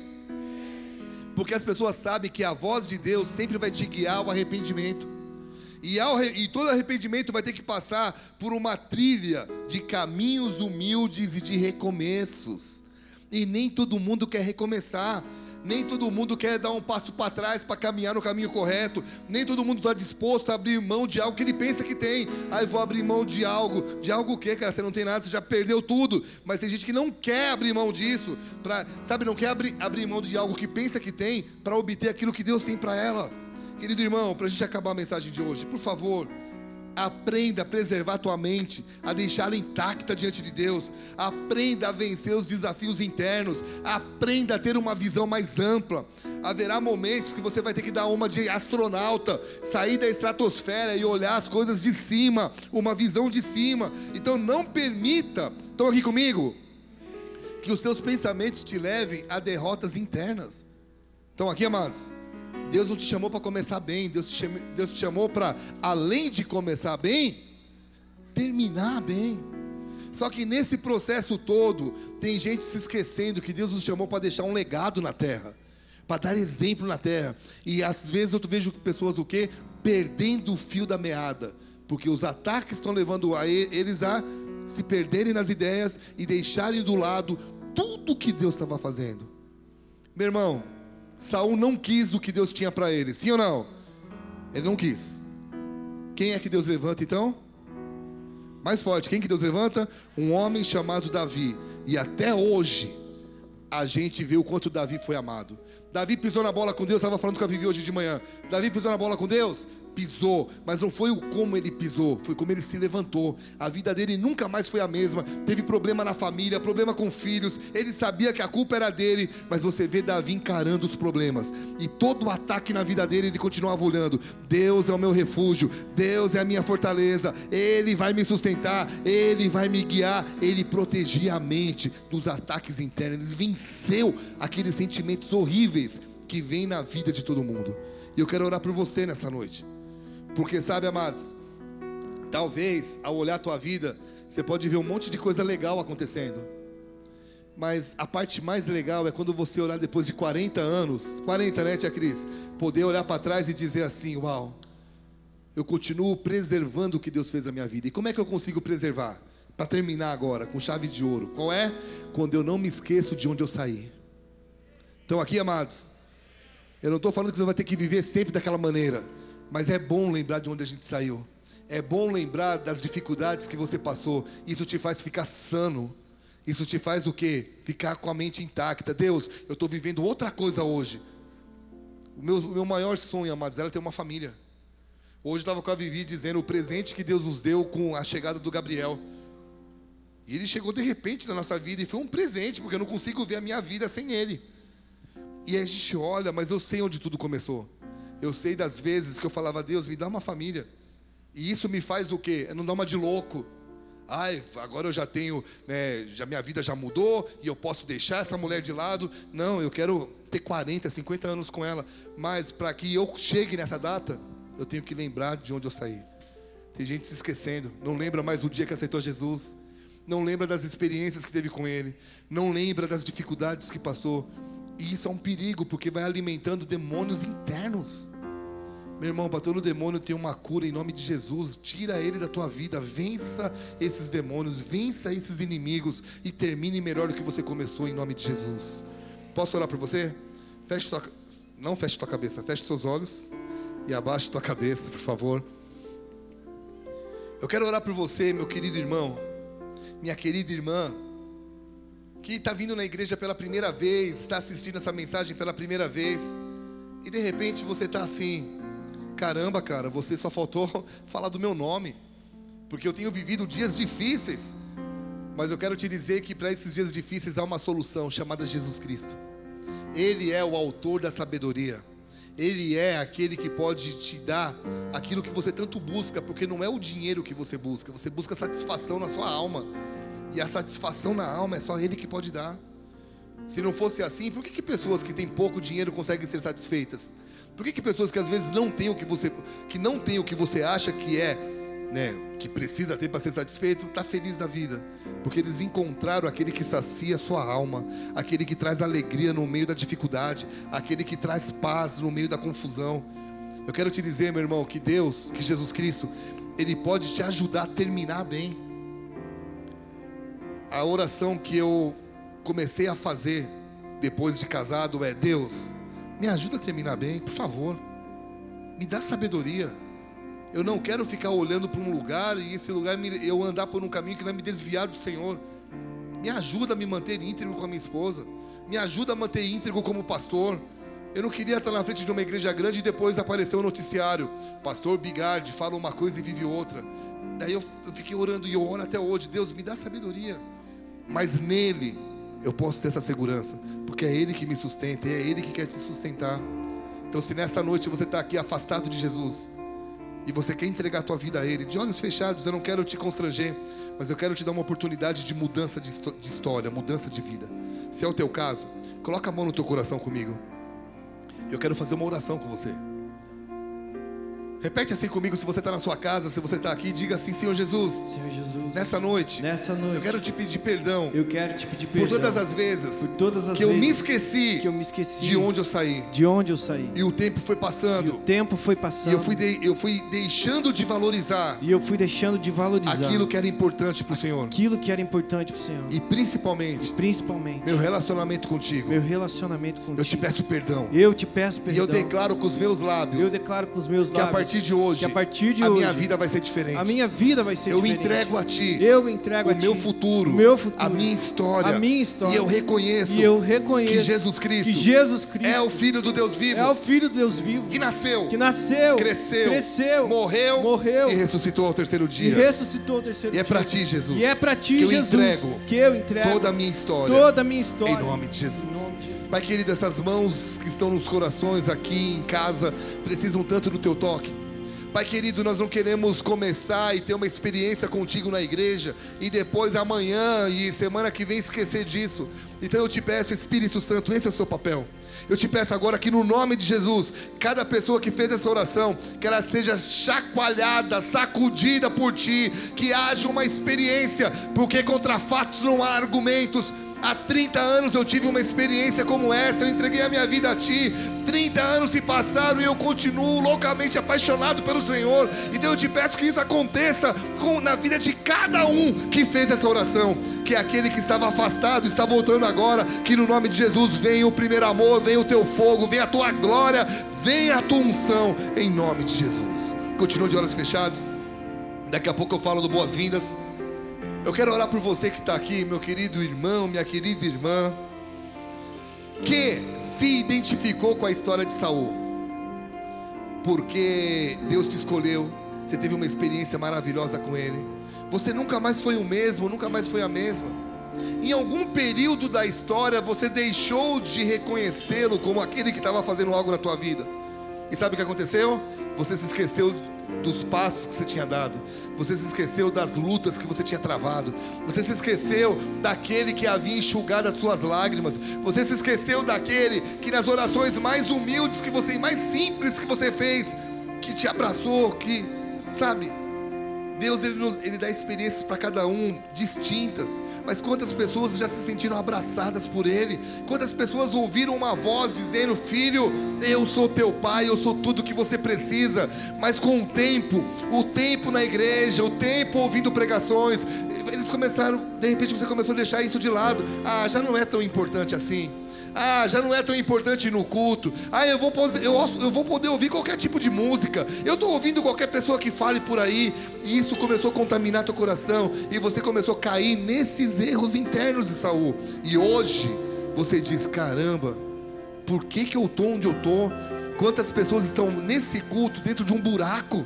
Porque as pessoas sabem que a voz de Deus sempre vai te guiar ao arrependimento. E, ao, e todo arrependimento vai ter que passar por uma trilha de caminhos humildes e de recomeços. E nem todo mundo quer recomeçar. Nem todo mundo quer dar um passo para trás para caminhar no caminho correto. Nem todo mundo está disposto a abrir mão de algo que ele pensa que tem. Aí vou abrir mão de algo. De algo o quê, cara? Você não tem nada, você já perdeu tudo. Mas tem gente que não quer abrir mão disso. Pra, sabe, não quer abrir, abrir mão de algo que pensa que tem para obter aquilo que Deus tem para ela. Querido irmão, para a gente acabar a mensagem de hoje, por favor, Aprenda a preservar tua mente, a deixá-la intacta diante de Deus. Aprenda a vencer os desafios internos. Aprenda a ter uma visão mais ampla. Haverá momentos que você vai ter que dar uma de astronauta, sair da estratosfera e olhar as coisas de cima, uma visão de cima. Então não permita, estão aqui comigo? Que os seus pensamentos te levem a derrotas internas. Estão aqui, amados? Deus não te chamou para começar bem, Deus te chamou, para, além de começar bem, terminar bem. Só que nesse processo todo, tem gente se esquecendo que Deus nos chamou para deixar um legado na terra, para dar exemplo na terra. E às vezes eu vejo pessoas o quê? Perdendo o fio da meada, porque os ataques estão levando a eles a se perderem nas ideias e deixarem do lado tudo que Deus estava fazendo. Meu irmão, Saul não quis o que Deus tinha para ele, sim ou não? Ele não quis. Quem é que Deus levanta então? Mais forte, quem que Deus levanta? Um homem chamado Davi. E até hoje, a gente vê o quanto Davi foi amado. Davi pisou na bola com Deus, estava falando com a Vivi hoje de manhã. Davi pisou na bola com Deus? Pisou, mas não foi o como ele pisou, foi como ele se levantou. A vida dele nunca mais foi a mesma. Teve problema na família, problema com filhos. Ele sabia que a culpa era dele, mas você vê Davi encarando os problemas. E todo o ataque na vida dele, ele continuava olhando: Deus é o meu refúgio, Deus é a minha fortaleza, Ele vai me sustentar, Ele vai me guiar. Ele protegia a mente dos ataques internos. Ele venceu aqueles sentimentos horríveis que vêm na vida de todo mundo. E eu quero orar por você nessa noite. Porque sabe, amados, talvez ao olhar a tua vida, você pode ver um monte de coisa legal acontecendo. Mas a parte mais legal é quando você olhar depois de 40 anos, 40, né, tia Cris? Poder olhar para trás e dizer assim: Uau, eu continuo preservando o que Deus fez na minha vida. E como é que eu consigo preservar? Para terminar agora, com chave de ouro. Qual é? Quando eu não me esqueço de onde eu saí. Então, aqui, amados, eu não estou falando que você vai ter que viver sempre daquela maneira. Mas é bom lembrar de onde a gente saiu. É bom lembrar das dificuldades que você passou. Isso te faz ficar sano. Isso te faz o quê? Ficar com a mente intacta. Deus, eu estou vivendo outra coisa hoje. O meu, o meu maior sonho, amados, era ter uma família. Hoje estava com a Vivi dizendo o presente que Deus nos deu com a chegada do Gabriel. E ele chegou de repente na nossa vida e foi um presente, porque eu não consigo ver a minha vida sem ele. E a gente olha, mas eu sei onde tudo começou. Eu sei das vezes que eu falava, Deus, me dá uma família. E isso me faz o quê? É não dar uma de louco. Ai, agora eu já tenho, né, já minha vida já mudou e eu posso deixar essa mulher de lado. Não, eu quero ter 40, 50 anos com ela. Mas para que eu chegue nessa data, eu tenho que lembrar de onde eu saí. Tem gente se esquecendo, não lembra mais o dia que aceitou Jesus, não lembra das experiências que teve com Ele, não lembra das dificuldades que passou. E isso é um perigo, porque vai alimentando demônios internos. Meu irmão, para todo demônio tem uma cura em nome de Jesus. Tira ele da tua vida, vença esses demônios, vença esses inimigos e termine melhor do que você começou em nome de Jesus. Posso orar por você? Feche tua, não feche tua cabeça, feche seus olhos e abaixe tua cabeça, por favor. Eu quero orar por você, meu querido irmão, minha querida irmã, que está vindo na igreja pela primeira vez, está assistindo essa mensagem pela primeira vez, e de repente você está assim, Caramba, cara, você só faltou falar do meu nome, porque eu tenho vivido dias difíceis, mas eu quero te dizer que para esses dias difíceis há uma solução chamada Jesus Cristo. Ele é o autor da sabedoria. Ele é aquele que pode te dar aquilo que você tanto busca, porque não é o dinheiro que você busca, você busca satisfação na sua alma. E a satisfação na alma é só Ele que pode dar. Se não fosse assim, por que, que pessoas que têm pouco dinheiro conseguem ser satisfeitas? Por que, que pessoas que às vezes não têm o que você, que não têm o que você acha que é, né, que precisa ter para ser satisfeito, está feliz da vida? Porque eles encontraram aquele que sacia sua alma, aquele que traz alegria no meio da dificuldade, aquele que traz paz no meio da confusão. Eu quero te dizer, meu irmão, que Deus, que Jesus Cristo, Ele pode te ajudar a terminar bem. A oração que eu comecei a fazer depois de casado é: Deus, me ajuda a terminar bem, por favor. Me dá sabedoria. Eu não quero ficar olhando para um lugar e esse lugar eu andar por um caminho que vai me desviar do Senhor. Me ajuda a me manter íntegro com a minha esposa. Me ajuda a manter íntegro como pastor. Eu não queria estar na frente de uma igreja grande e depois aparecer um noticiário. Pastor Bigard fala uma coisa e vive outra. Daí eu fiquei orando e eu oro até hoje. Deus, me dá sabedoria. Mas nele eu posso ter essa segurança, porque é Ele que me sustenta, é Ele que quer te sustentar. Então, se nessa noite você está aqui afastado de Jesus, e você quer entregar a tua vida a Ele, de olhos fechados, eu não quero te constranger, mas eu quero te dar uma oportunidade de mudança de, de história, mudança de vida. Se é o teu caso, coloca a mão no teu coração comigo. Eu quero fazer uma oração com você. Repete assim comigo se você está na sua casa, se você está aqui, diga assim, Senhor Jesus, Senhor Jesus, nessa noite, nessa noite, eu quero te pedir perdão eu quero te pedir por perdão todas as vezes por todas as que eu vezes me esqueci que eu me esqueci de onde eu saí. de onde eu saí. E o tempo foi E o passando. tempo foi E passando. eu fui, de- eu fui deixando de valorizar E eu fui deixando de valorizar aquilo que era importante para o Senhor. aquilo que era importante pro Senhor. E principalmente, Principalmente meu relacionamento contigo. meu relacionamento contigo. Eu te peço perdão. Eu te peço E perdão. eu declaro com os meus lábios Eu declaro com os meus lábios partir de hoje, a partir de a hoje minha vida vai ser diferente. a minha vida vai ser Eu diferente. entrego a ti Eu entrego o a ti meu futuro, o meu futuro, a minha história. a minha história. E eu reconheço E eu reconheço que Jesus Cristo que Jesus Cristo é o Filho do Deus vivo é o Filho de Deus vivo que nasceu, que nasceu, cresceu, cresceu, morreu, morreu e ressuscitou ao terceiro e dia. ressuscitou ao terceiro E é dia. pra ti, Jesus, E é pra ti, que eu Jesus, entrego que eu entrego toda a minha história. toda a minha história. Em nome de Jesus. Em nome de Jesus. Pai querido, essas mãos que estão nos corações aqui em casa precisam tanto do teu toque. Pai querido, nós não queremos começar e ter uma experiência contigo na igreja e depois amanhã e semana que vem esquecer disso. Então eu te peço, Espírito Santo, esse é o seu papel. Eu te peço agora que no nome de Jesus, cada pessoa que fez essa oração, que ela seja chacoalhada, sacudida por ti, que haja uma experiência, porque contra fatos não há argumentos. Há 30 anos eu tive uma experiência como essa, eu entreguei a minha vida a Ti. 30 anos se passaram e eu continuo loucamente apaixonado pelo Senhor. Então eu te peço que isso aconteça com, na vida de cada um que fez essa oração. Que aquele que estava afastado está voltando agora. Que no nome de Jesus venha o primeiro amor, venha o teu fogo, venha a tua glória, venha a tua unção, em nome de Jesus. Continua de olhos fechados. Daqui a pouco eu falo do boas-vindas. Eu quero orar por você que está aqui, meu querido irmão, minha querida irmã, que se identificou com a história de Saul, porque Deus te escolheu, você teve uma experiência maravilhosa com Ele, você nunca mais foi o mesmo, nunca mais foi a mesma. Em algum período da história você deixou de reconhecê-lo como aquele que estava fazendo algo na tua vida. E sabe o que aconteceu? Você se esqueceu dos passos que você tinha dado. Você se esqueceu das lutas que você tinha travado. Você se esqueceu daquele que havia enxugado as suas lágrimas. Você se esqueceu daquele que nas orações mais humildes que você, mais simples que você fez, que te abraçou, que, sabe? Deus ele, ele dá experiências para cada um distintas, mas quantas pessoas já se sentiram abraçadas por Ele? Quantas pessoas ouviram uma voz dizendo: Filho, eu sou teu pai, eu sou tudo que você precisa. Mas com o tempo, o tempo na igreja, o tempo ouvindo pregações, eles começaram, de repente você começou a deixar isso de lado. Ah, já não é tão importante assim. Ah, já não é tão importante no culto. Ah, eu vou, eu, eu vou poder ouvir qualquer tipo de música. Eu estou ouvindo qualquer pessoa que fale por aí. E isso começou a contaminar teu coração. E você começou a cair nesses erros internos de Saul. E hoje você diz: caramba, por que, que eu estou onde eu estou? Quantas pessoas estão nesse culto dentro de um buraco?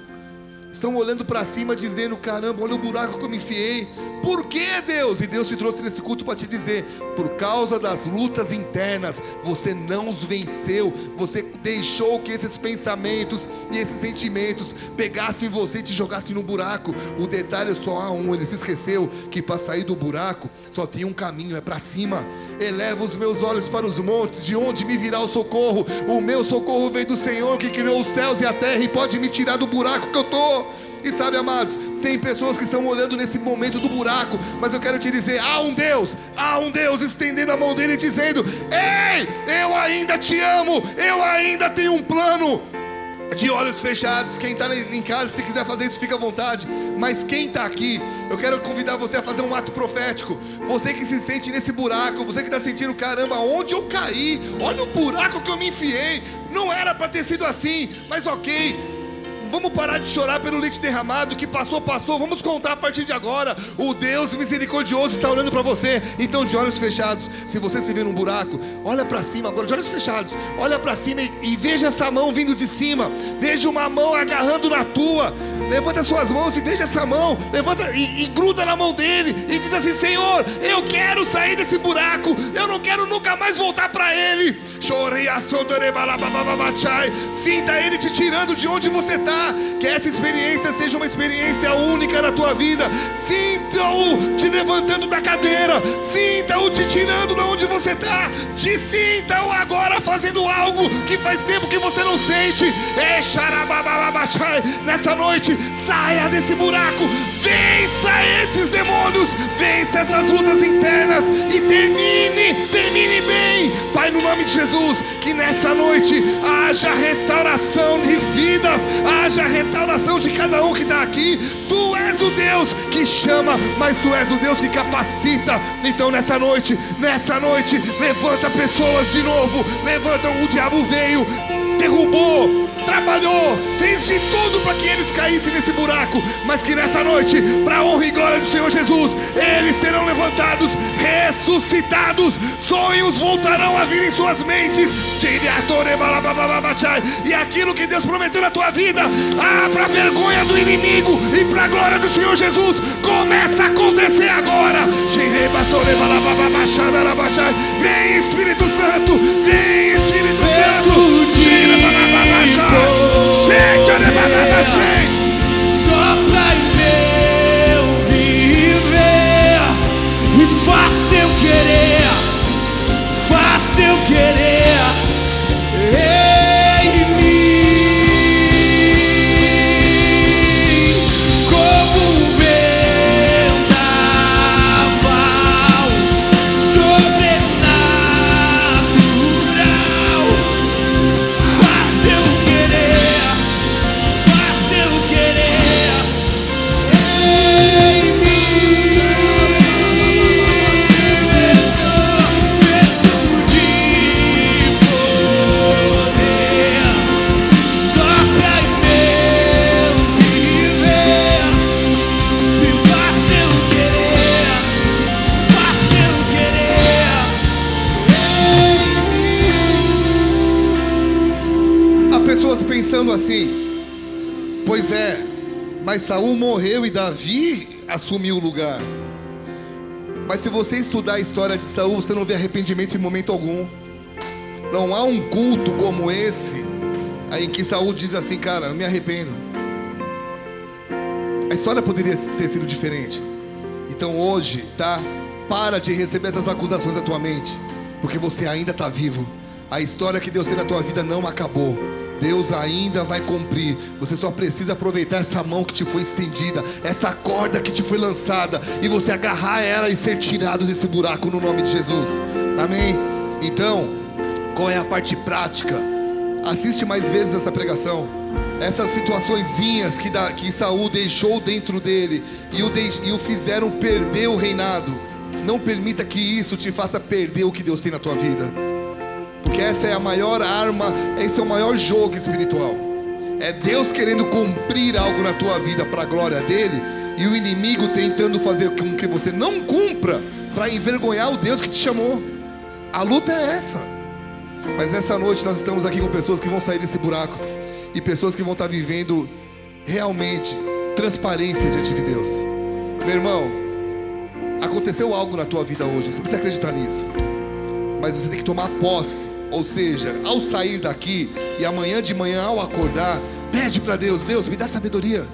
Estão olhando para cima dizendo: caramba, olha o buraco que eu me enfiei. Por que Deus? E Deus te trouxe nesse culto para te dizer: por causa das lutas internas, você não os venceu. Você deixou que esses pensamentos e esses sentimentos pegassem você e te jogassem no buraco. O detalhe é só há um: ele se esqueceu que para sair do buraco só tem um caminho, é para cima. Eleva os meus olhos para os montes, de onde me virá o socorro? O meu socorro vem do Senhor que criou os céus e a terra e pode me tirar do buraco que eu tô. E sabe, amados, tem pessoas que estão olhando nesse momento do buraco, mas eu quero te dizer: há um Deus, há um Deus estendendo a mão dele e dizendo: Ei, eu ainda te amo, eu ainda tenho um plano. De olhos fechados, quem está em casa, se quiser fazer isso, fica à vontade. Mas quem está aqui, eu quero convidar você a fazer um ato profético. Você que se sente nesse buraco, você que está sentindo, caramba, onde eu caí? Olha o buraco que eu me enfiei. Não era para ter sido assim, mas ok. Vamos parar de chorar pelo leite derramado. Que passou, passou. Vamos contar a partir de agora. O Deus misericordioso está olhando para você. Então, de olhos fechados, se você se vê num buraco, olha para cima agora, de olhos fechados. Olha para cima e, e veja essa mão vindo de cima. Veja uma mão agarrando na tua. Levanta suas mãos e veja essa mão. Levanta e, e gruda na mão dele. E diz assim: Senhor, eu quero sair desse buraco. Eu não quero nunca mais voltar para ele. Chorei a. Sinta ele te tirando de onde você está. Que essa experiência seja uma experiência única na tua vida. Sinta-o te levantando da cadeira. Sinta-o te tirando de onde você está. Te sinta-o agora fazendo algo que faz tempo que você não sente. É xarabababachai. Nessa noite, saia desse buraco. Vença esses demônios. Vença essas lutas internas. E termine, termine bem. Pai, no nome de Jesus, que nessa noite haja restauração de vidas. Haja restauração de cada um que está aqui. Tu és o Deus que chama, mas tu és o Deus que capacita. Então nessa noite, nessa noite, levanta pessoas de novo. Levanta, o diabo veio, derrubou, trabalhou, fez de tudo para que eles caíssem nesse buraco, mas que nessa noite, para honra e glória do Senhor Jesus, eles serão levantados, ressuscitados, sonhos voltarão a vir em suas mentes, e aquilo que Deus prometeu na tua vida, ah, para vergonha do inimigo e para a glória do Senhor Jesus, começa a acontecer agora. Vem Espírito Santo, vem Espírito E faz teu querer, faz teu querer assim: Pois é, mas Saul morreu e Davi assumiu o lugar. Mas se você estudar a história de Saul, você não vê arrependimento em momento algum. Não há um culto como esse em que Saul diz assim, cara, eu me arrependo. A história poderia ter sido diferente. Então hoje, tá? Para de receber essas acusações da tua mente, porque você ainda está vivo. A história que Deus tem na tua vida não acabou. Deus ainda vai cumprir. Você só precisa aproveitar essa mão que te foi estendida, essa corda que te foi lançada, e você agarrar ela e ser tirado desse buraco no nome de Jesus. Amém? Então, qual é a parte prática? Assiste mais vezes essa pregação. Essas situaçõezinhas que, da, que Saul deixou dentro dele e o, deix- e o fizeram perder o reinado. Não permita que isso te faça perder o que Deus tem na tua vida. Porque essa é a maior arma, esse é o maior jogo espiritual. É Deus querendo cumprir algo na tua vida para a glória dele e o inimigo tentando fazer com que você não cumpra para envergonhar o Deus que te chamou. A luta é essa. Mas essa noite nós estamos aqui com pessoas que vão sair desse buraco e pessoas que vão estar vivendo realmente transparência diante de Deus. Meu irmão, aconteceu algo na tua vida hoje, você precisa acreditar nisso. Mas você tem que tomar posse, ou seja, ao sair daqui e amanhã de manhã ao acordar, pede para Deus, Deus, me dá sabedoria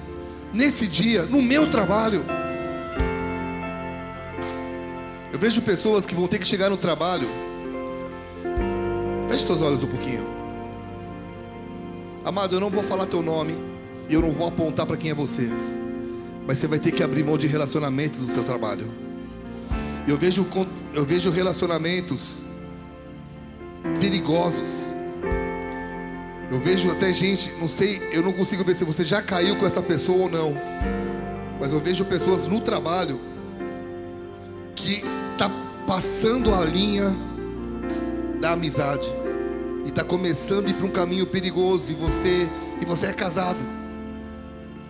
nesse dia, no meu trabalho. Eu vejo pessoas que vão ter que chegar no trabalho. Feche seus olhos um pouquinho. Amado, eu não vou falar teu nome e eu não vou apontar para quem é você. Mas você vai ter que abrir mão de relacionamentos no seu trabalho. Eu vejo, eu vejo relacionamentos perigosos. Eu vejo até gente, não sei, eu não consigo ver se você já caiu com essa pessoa ou não. Mas eu vejo pessoas no trabalho que tá passando a linha da amizade e tá começando a ir para um caminho perigoso e você e você é casado.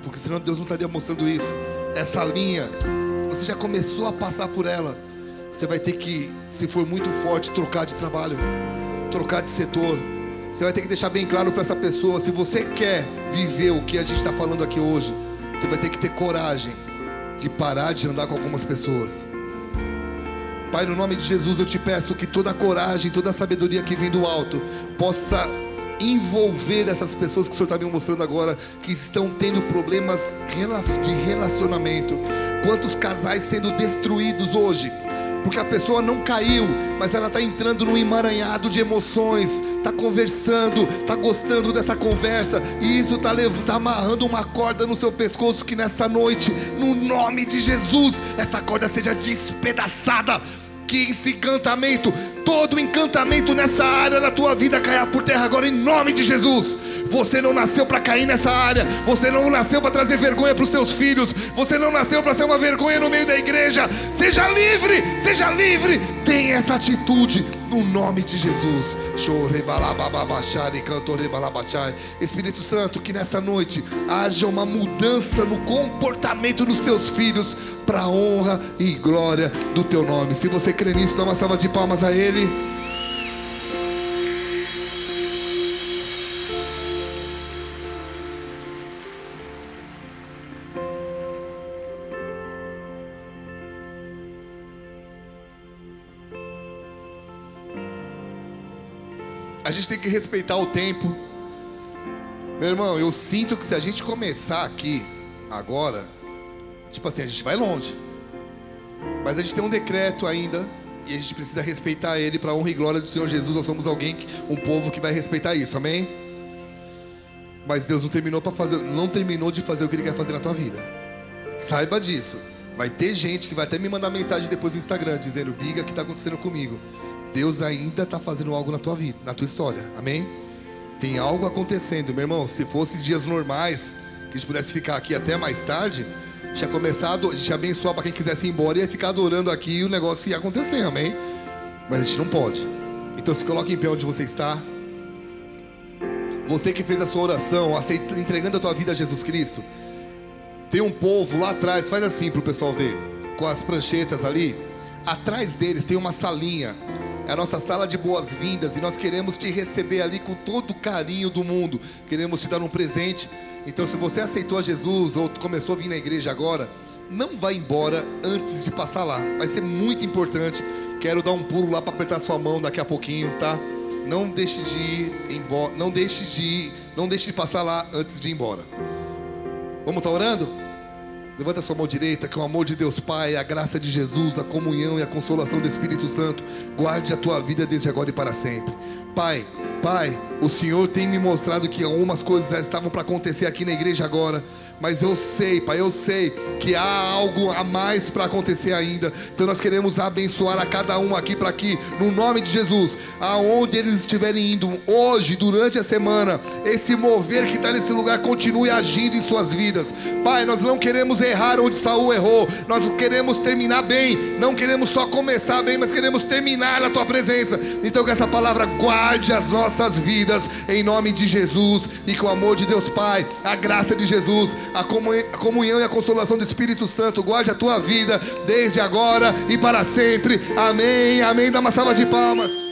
Porque senão Deus não estaria mostrando isso. Essa linha, você já começou a passar por ela. Você vai ter que, se for muito forte, trocar de trabalho, trocar de setor. Você vai ter que deixar bem claro para essa pessoa: se você quer viver o que a gente está falando aqui hoje, você vai ter que ter coragem de parar de andar com algumas pessoas. Pai, no nome de Jesus, eu te peço que toda a coragem, toda a sabedoria que vem do alto possa envolver essas pessoas que o Senhor está me mostrando agora, que estão tendo problemas de relacionamento. Quantos casais sendo destruídos hoje? Porque a pessoa não caiu, mas ela está entrando num emaranhado de emoções, está conversando, está gostando dessa conversa, e isso está tá amarrando uma corda no seu pescoço. Que nessa noite, no nome de Jesus, essa corda seja despedaçada. Que esse encantamento, todo encantamento nessa área da tua vida caia por terra agora, em nome de Jesus. Você não nasceu para cair nessa área. Você não nasceu para trazer vergonha para os seus filhos. Você não nasceu para ser uma vergonha no meio da igreja. Seja livre, seja livre. Tenha essa atitude no nome de Jesus. Espírito Santo, que nessa noite haja uma mudança no comportamento dos teus filhos para honra e glória do teu nome. Se você crê nisso, dá uma salva de palmas a Ele. Tem que respeitar o tempo. Meu irmão, eu sinto que se a gente começar aqui agora, tipo assim, a gente vai longe. Mas a gente tem um decreto ainda e a gente precisa respeitar ele para honra e glória do Senhor Jesus. Nós somos alguém, um povo que vai respeitar isso. Amém? Mas Deus não terminou para fazer, não terminou de fazer o que ele quer fazer na tua vida. Saiba disso. Vai ter gente que vai até me mandar mensagem depois no Instagram dizendo: "Biga, o que está acontecendo comigo?" Deus ainda está fazendo algo na tua vida, na tua história. Amém? Tem algo acontecendo, meu irmão. Se fosse dias normais, que a gente pudesse ficar aqui até mais tarde, tinha começado, a gente ia abençoar para quem quisesse ir embora e ia ficar adorando aqui e o negócio ia acontecer, amém? Mas a gente não pode. Então se coloque em pé onde você está. Você que fez a sua oração, aceita, entregando a tua vida a Jesus Cristo. Tem um povo lá atrás, faz assim para o pessoal ver, com as pranchetas ali. Atrás deles tem uma salinha é a nossa sala de boas-vindas e nós queremos te receber ali com todo o carinho do mundo. Queremos te dar um presente. Então, se você aceitou a Jesus ou começou a vir na igreja agora, não vá embora antes de passar lá. Vai ser muito importante. Quero dar um pulo lá para apertar sua mão daqui a pouquinho, tá? Não deixe de ir embora, não deixe de ir, não deixe de passar lá antes de ir embora. Vamos estar tá orando? Levanta sua mão direita, que o amor de Deus Pai, a graça de Jesus, a comunhão e a consolação do Espírito Santo guarde a tua vida desde agora e para sempre. Pai, Pai, o Senhor tem me mostrado que algumas coisas estavam para acontecer aqui na igreja agora mas eu sei, Pai, eu sei que há algo a mais para acontecer ainda. Então nós queremos abençoar a cada um aqui para que, no nome de Jesus, aonde eles estiverem indo hoje, durante a semana, esse mover que está nesse lugar continue agindo em suas vidas. Pai, nós não queremos errar onde Saul errou, nós queremos terminar bem, não queremos só começar bem, mas queremos terminar na tua presença. Então que essa palavra guarde as nossas vidas em nome de Jesus e com o amor de Deus Pai, a graça de Jesus a comunhão e a consolação do Espírito Santo guarde a tua vida desde agora e para sempre. Amém. Amém. Dá uma salva de palmas.